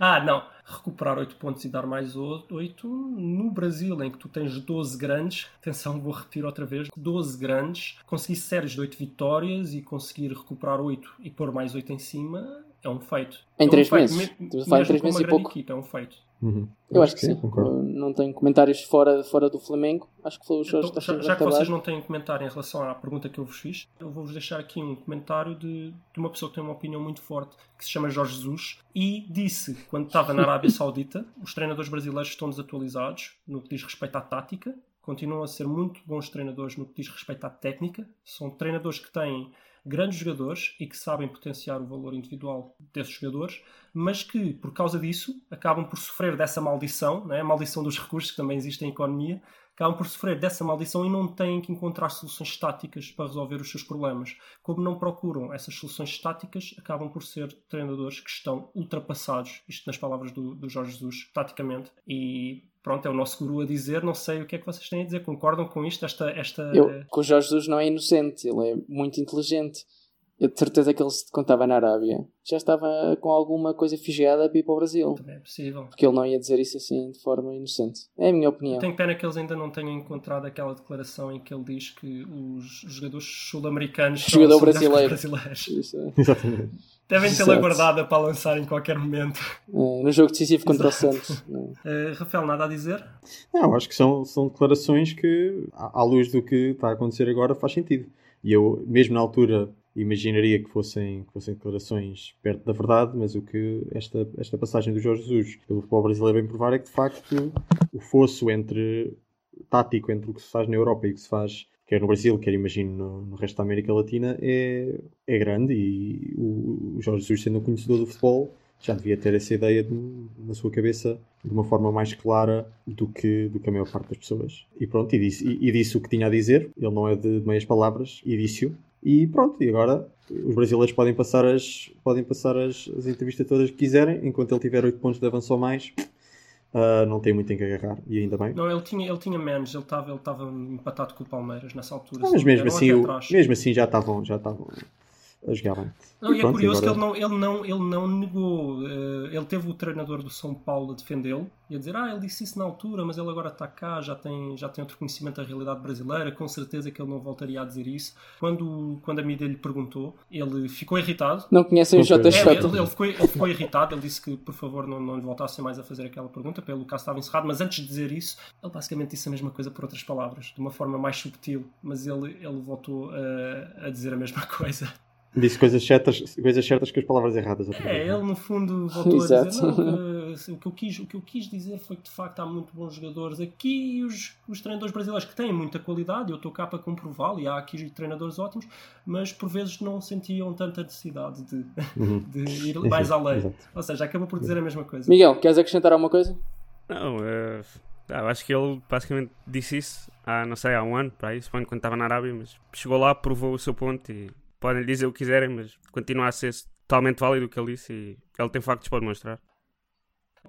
Speaker 2: Ah, não. Recuperar 8 pontos e dar mais 8 no Brasil, em que tu tens 12 grandes. Atenção, vou repetir outra vez: 12 grandes. Conseguir séries de 8 vitórias e conseguir recuperar 8 e pôr mais 8 em cima é um feito.
Speaker 3: Em
Speaker 2: É um
Speaker 3: três
Speaker 2: feito.
Speaker 3: meses.
Speaker 2: Me-
Speaker 3: Estamos a falar em três meses e pouco.
Speaker 2: equipa, é um feito.
Speaker 1: Uhum.
Speaker 3: Eu acho que sim.
Speaker 1: concordo.
Speaker 3: Não tenho comentários fora, fora do Flamengo. Acho que foi o
Speaker 2: Então,
Speaker 3: está
Speaker 2: já, já que vocês não têm comentário em relação à pergunta que eu vos fiz, eu vou-vos deixar aqui um comentário de, de uma pessoa que tem uma opinião muito forte, que se chama Jorge Jesus, e disse, quando estava na Arábia Saudita, os treinadores brasileiros estão desatualizados no que diz respeito à tática, continuam a ser muito bons treinadores no que diz respeito à técnica, são treinadores que têm grandes jogadores e que sabem potenciar o valor individual desses jogadores, mas que, por causa disso, acabam por sofrer dessa maldição, né? a maldição dos recursos que também existe em economia, acabam por sofrer dessa maldição e não têm que encontrar soluções estáticas para resolver os seus problemas. Como não procuram essas soluções estáticas, acabam por ser treinadores que estão ultrapassados, isto nas palavras do, do Jorge Jesus, taticamente, e pronto, é o nosso guru a dizer, não sei o que é que vocês têm a dizer, concordam com isto, esta... esta...
Speaker 3: Eu, com o Jorge Jesus não é inocente, ele é muito inteligente. Eu de certeza que ele, quando estava na Arábia, já estava com alguma coisa fisgada para ir para o Brasil.
Speaker 2: Também é possível.
Speaker 3: Porque ele não ia dizer isso assim de forma inocente. É a minha opinião.
Speaker 2: Eu tenho pena que eles ainda não tenham encontrado aquela declaração em que ele diz que os jogadores sul-americanos são
Speaker 3: Jogador
Speaker 2: semelhantes aos
Speaker 3: brasileiro.
Speaker 2: brasileiros.
Speaker 3: Isso é.
Speaker 1: Exatamente.
Speaker 2: Devem tê-la guardada para lançar em qualquer momento.
Speaker 3: É, no jogo decisivo contra o
Speaker 2: Exato.
Speaker 3: Santos. não.
Speaker 2: Eh, Rafael, nada a dizer?
Speaker 1: Não, acho que são, são declarações que, à à luz do que está a acontecer agora, faz sentido. E eu, mesmo na altura, imaginaria que fossem, que fossem declarações perto da verdade, mas o que esta, esta passagem do Jorge Jesus pelo futebol brasileiro vem provar é que, de facto, o fosso entre tático entre o que se faz na Europa e o que se faz quer no Brasil, quer imagino no, no resto da América Latina, é, é grande e o, o Jorge Jesus, sendo um conhecedor do futebol, já devia ter essa ideia de- na sua cabeça de uma forma mais clara do que, do que a maior parte das pessoas. E pronto, e disse, e, e disse o que tinha a dizer, ele não é de, de meias palavras, e disse-o. E pronto, e agora os brasileiros podem passar as, podem passar as, as entrevistas todas que quiserem, enquanto ele tiver 8 pontos de avanço ou mais, ah, não tem muito em que agarrar, e ainda bem.
Speaker 2: Não, ele tinha, ele tinha menos, ele
Speaker 1: a jogar bem.
Speaker 2: Não, e é
Speaker 1: pronto,
Speaker 2: curioso
Speaker 1: agora-
Speaker 2: que ele não, ele não, ele não negou. eh, ele teve o treinador do São Paulo a defendê-lo e a dizer: Ah, ele disse isso na altura, mas ele agora está cá, já tem, já tem outro conhecimento da realidade brasileira. Com certeza que ele não voltaria a dizer isso. Quando, quando a mídia lhe perguntou, ele ficou irritado.
Speaker 3: Não conhecem o
Speaker 1: Ok.
Speaker 2: É, ele, ele ficou, ele ficou irritado, ele disse que por favor não, não lhe voltassem mais a fazer aquela pergunta, pelo caso estava encerrado, mas antes de dizer isso, ele basicamente disse a mesma coisa por outras palavras, de uma forma mais subtil, mas ele, ele voltou a, a dizer a mesma coisa.
Speaker 1: Disse coisas certas, coisas certas com as palavras erradas.
Speaker 2: É, ele no fundo voltou a
Speaker 3: Exato.
Speaker 2: dizer não, que, o, que eu quis, o que eu quis dizer foi que de facto há muito bons jogadores aqui e os, os treinadores brasileiros que têm muita qualidade, eu estou cá para comprová-lo e há aqui treinadores ótimos, mas por vezes não sentiam tanta necessidade de,
Speaker 1: Uhum.
Speaker 2: de ir mais além.
Speaker 1: exato.
Speaker 2: Ou seja, acabou por dizer a mesma coisa.
Speaker 3: Miguel, queres acrescentar alguma coisa?
Speaker 8: Não, eh, ah, eu acho que ele basicamente disse isso há, não sei, há um ano, para aí, suponho quando estava na Arábia, mas chegou lá, provou o seu ponto e podem dizer o que quiserem, mas continua a ser totalmente válido o que ele disse e ele tem factos para demonstrar.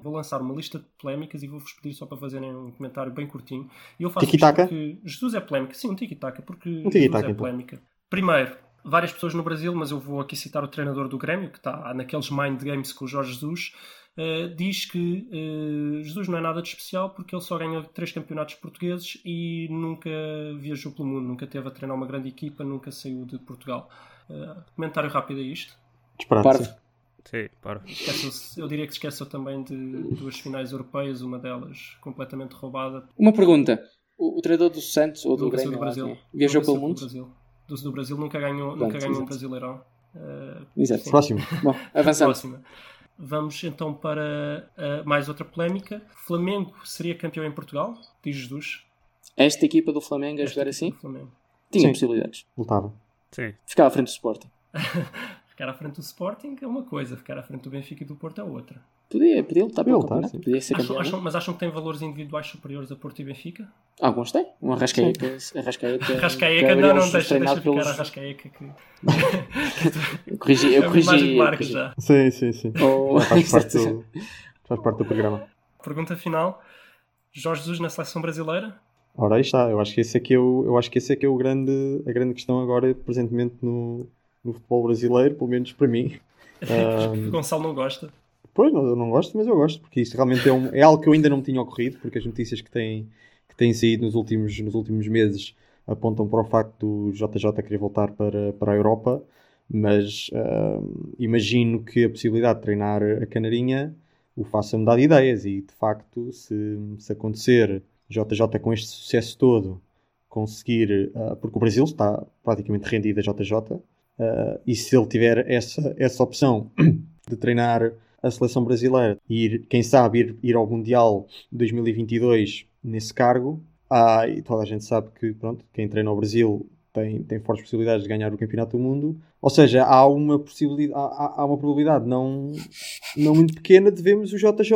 Speaker 2: Vou lançar uma lista de polémicas e vou-vos pedir só para fazerem um comentário bem curtinho. E eu faço porque Jesus é polémica. Sim, um tiki-taka, porque
Speaker 1: Um tiki-taka,
Speaker 2: Jesus é
Speaker 1: então.
Speaker 2: polémica. Primeiro, várias pessoas no Brasil, mas eu vou aqui citar o treinador do Grêmio, que está naqueles mind games com o Jorge Jesus, eh, diz que eh, Jesus não é nada de especial porque ele só ganhou três campeonatos portugueses e nunca viajou pelo mundo, nunca teve a treinar uma grande equipa, nunca saiu de Portugal. Eh, comentário rápido a isto.
Speaker 1: Sim.
Speaker 8: Para.
Speaker 2: Eu diria que se esqueceu também de duas finais europeias, uma delas completamente roubada.
Speaker 3: Uma pergunta. O, o treinador do Santos ou do,
Speaker 2: saiu
Speaker 3: Grêmio
Speaker 2: do Brasil.
Speaker 3: lá, viajou pelo mundo?
Speaker 2: do Brasil. Do, do Brasil nunca ganhou,
Speaker 3: Pronto,
Speaker 2: nunca ganhou um brasileirão. Uh,
Speaker 3: Exato.
Speaker 2: sim.
Speaker 1: Próximo.
Speaker 3: Bom, avançando.
Speaker 2: Próxima. Vamos então para uh, mais outra polémica. Flamengo seria campeão em Portugal? Diz Jesus.
Speaker 3: Esta equipa do Flamengo a
Speaker 2: Esta
Speaker 3: jogar assim tinha
Speaker 1: Sim.
Speaker 3: possibilidades.
Speaker 1: Lutava.
Speaker 8: Sim.
Speaker 3: Ficava à frente do Sporting.
Speaker 2: Ficar à frente do Sporting é uma coisa, ficar à frente do Benfica e do Porto é outra.
Speaker 3: Podia, podia lutar pelo campeonato.
Speaker 1: sim.
Speaker 3: Podia ser
Speaker 2: Acham-
Speaker 3: campeão.
Speaker 2: acham- mas acham que tem valores individuais superiores a Porto e Benfica?
Speaker 3: Alguns têm. Um Arrascaeta. Arrascaeta.
Speaker 2: Rascaeca, não, não, deixa, deixa ficar a Rascaeca que
Speaker 3: Eu corrigi.
Speaker 2: é
Speaker 3: Eu
Speaker 2: uma
Speaker 3: corrigi. eu corrigi.
Speaker 2: já.
Speaker 1: Sim, sim, sim.
Speaker 3: Oh,
Speaker 1: Faz parte do, faz parte do programa.
Speaker 2: Pergunta final. Jorge Jesus na seleção brasileira?
Speaker 1: Ora, aí está. Eu acho que esse é que é o, eu acho que esse é que é o grande, a grande questão agora, presentemente, no, no futebol brasileiro, pelo menos para mim.
Speaker 2: Porque o Gonçalo não gosta.
Speaker 1: Pois, não, eu não gosto, mas eu gosto, porque isto realmente é, um, é algo que eu ainda não me tinha ocorrido, porque as notícias que têm, que têm saído nos últimos, nos últimos meses apontam para o facto do JJ querer voltar para, para a Europa, mas ah, imagino que a possibilidade de treinar a Canarinha o faça mudar de ideias, e de facto, se, se acontecer JJ com este sucesso todo conseguir, ah, porque o Brasil está praticamente rendido a JJ, ah, e se ele tiver essa, essa opção de treinar a seleção brasileira e ir, quem sabe, ir, ir ao Mundial 2022 nesse cargo. Ah, e toda a gente sabe que pronto, quem treina o Brasil tem, tem fortes possibilidades de ganhar o Campeonato do Mundo. Ou seja, há uma possibilidade, há, há- há uma probabilidade não, não muito pequena de vermos o JJ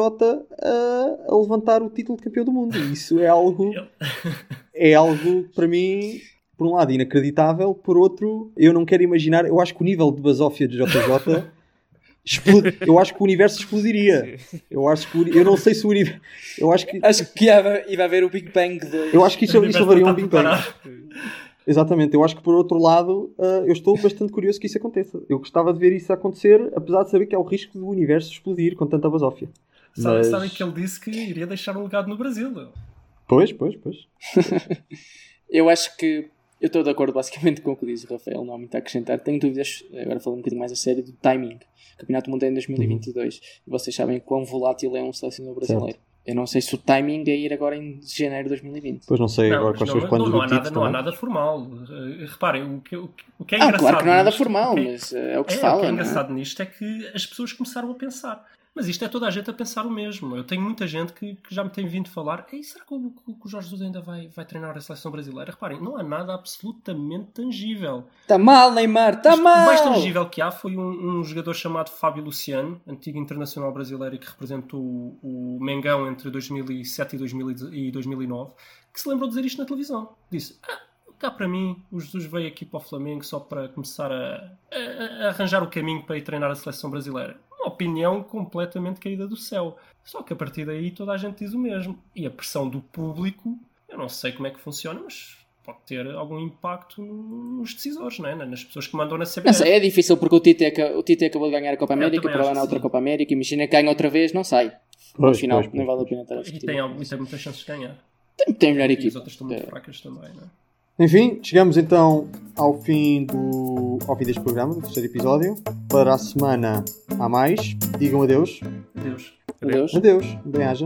Speaker 1: a, a levantar o título de campeão do mundo. E Isso é algo, é algo para mim, por um lado, inacreditável, por outro, eu não quero imaginar. Eu acho que o nível de basófia de JJ Explode- Eu acho que o universo explodiria. Eu acho que o eu não sei se o universo. Eu acho que
Speaker 3: Acho que ia, ia haver o Big Bang 2.
Speaker 1: eu acho que isso, isso
Speaker 2: não
Speaker 1: um Big
Speaker 2: está
Speaker 1: Bang. Exatamente, eu acho que por outro lado, ah, eu estou bastante curioso que isso aconteça. Eu gostava de ver isso acontecer, apesar de saber que há o risco do universo explodir com tanta basófia.
Speaker 2: Sabe,
Speaker 1: Mas-
Speaker 2: Sabem que ele disse que iria deixar um legado no Brasil.
Speaker 1: Pois, pois, pois.
Speaker 3: Eu acho que eu estou de acordo basicamente com o que diz o Rafael, não há muito a acrescentar. Tenho dúvidas, agora falando um bocadinho mais a sério, do timing. Campeonato Mundial em 2022. E vocês sabem quão volátil é um selecionador brasileiro. Eu não sei se o timing é ir agora em janeiro de 2020.
Speaker 1: Pois não sei
Speaker 2: Não,
Speaker 1: agora quais
Speaker 2: não,
Speaker 1: são os planos
Speaker 2: não, não
Speaker 1: do
Speaker 2: há nada, não há nada formal. Eh, reparem, o que, o que- o que é
Speaker 3: Ah,
Speaker 2: engraçado.
Speaker 3: claro que não é nada
Speaker 2: nisto-
Speaker 3: formal,
Speaker 2: o que é-
Speaker 3: mas eh, é o que se
Speaker 2: É,
Speaker 3: fala.
Speaker 2: o que é
Speaker 3: não é?
Speaker 2: engraçado nisto é que as pessoas começaram a pensar. Mas isto é toda a gente a pensar o mesmo. Eu tenho muita gente que, que já me tem vindo falar. Ei, será que o, que o Jorge Jesus ainda vai, vai treinar a seleção brasileira? Reparem, não há nada absolutamente tangível.
Speaker 3: Tá mal, Neymar, tá
Speaker 2: Isto- O mais
Speaker 3: mal!
Speaker 2: tangível que há foi um, um jogador chamado Fábio Luciano, antigo internacional brasileiro e que representou o, o Mengão entre 2007 e, 2000 e 2009, que se lembrou de dizer isto na televisão. Disse: ah, cá para mim, o Jesus veio aqui para o Flamengo só para começar a, a- a arranjar o caminho para ir treinar a seleção brasileira. Uma opinião completamente caída do céu. Só que a partir daí toda a gente diz o mesmo. E a pressão do público, eu não sei como é que funciona, mas pode ter algum impacto nos decisores, não é? nas pessoas que mandam na CBF.
Speaker 3: Não sei, é difícil porque o Tite, o Tite acabou de ganhar a Copa América, para lá na outra
Speaker 2: sim.
Speaker 3: Copa América, imagina que ganha outra vez, não sai. No
Speaker 1: Pois,
Speaker 3: final,
Speaker 1: pois, pois,
Speaker 3: nem vale a pena estar a
Speaker 2: E
Speaker 3: discutir.
Speaker 2: tem, e tem muitas chances de ganhar.
Speaker 3: Tem, tem melhor
Speaker 2: E as
Speaker 3: equipa.
Speaker 2: outras estão muito
Speaker 3: É.
Speaker 2: fracas também, não é?
Speaker 1: Enfim, chegamos então ao fim, do, ao fim deste programa, do terceiro episódio. Para a semana há mais. Digam adeus.
Speaker 2: Deus.
Speaker 3: Adeus.
Speaker 1: Adeus. Bem-aja.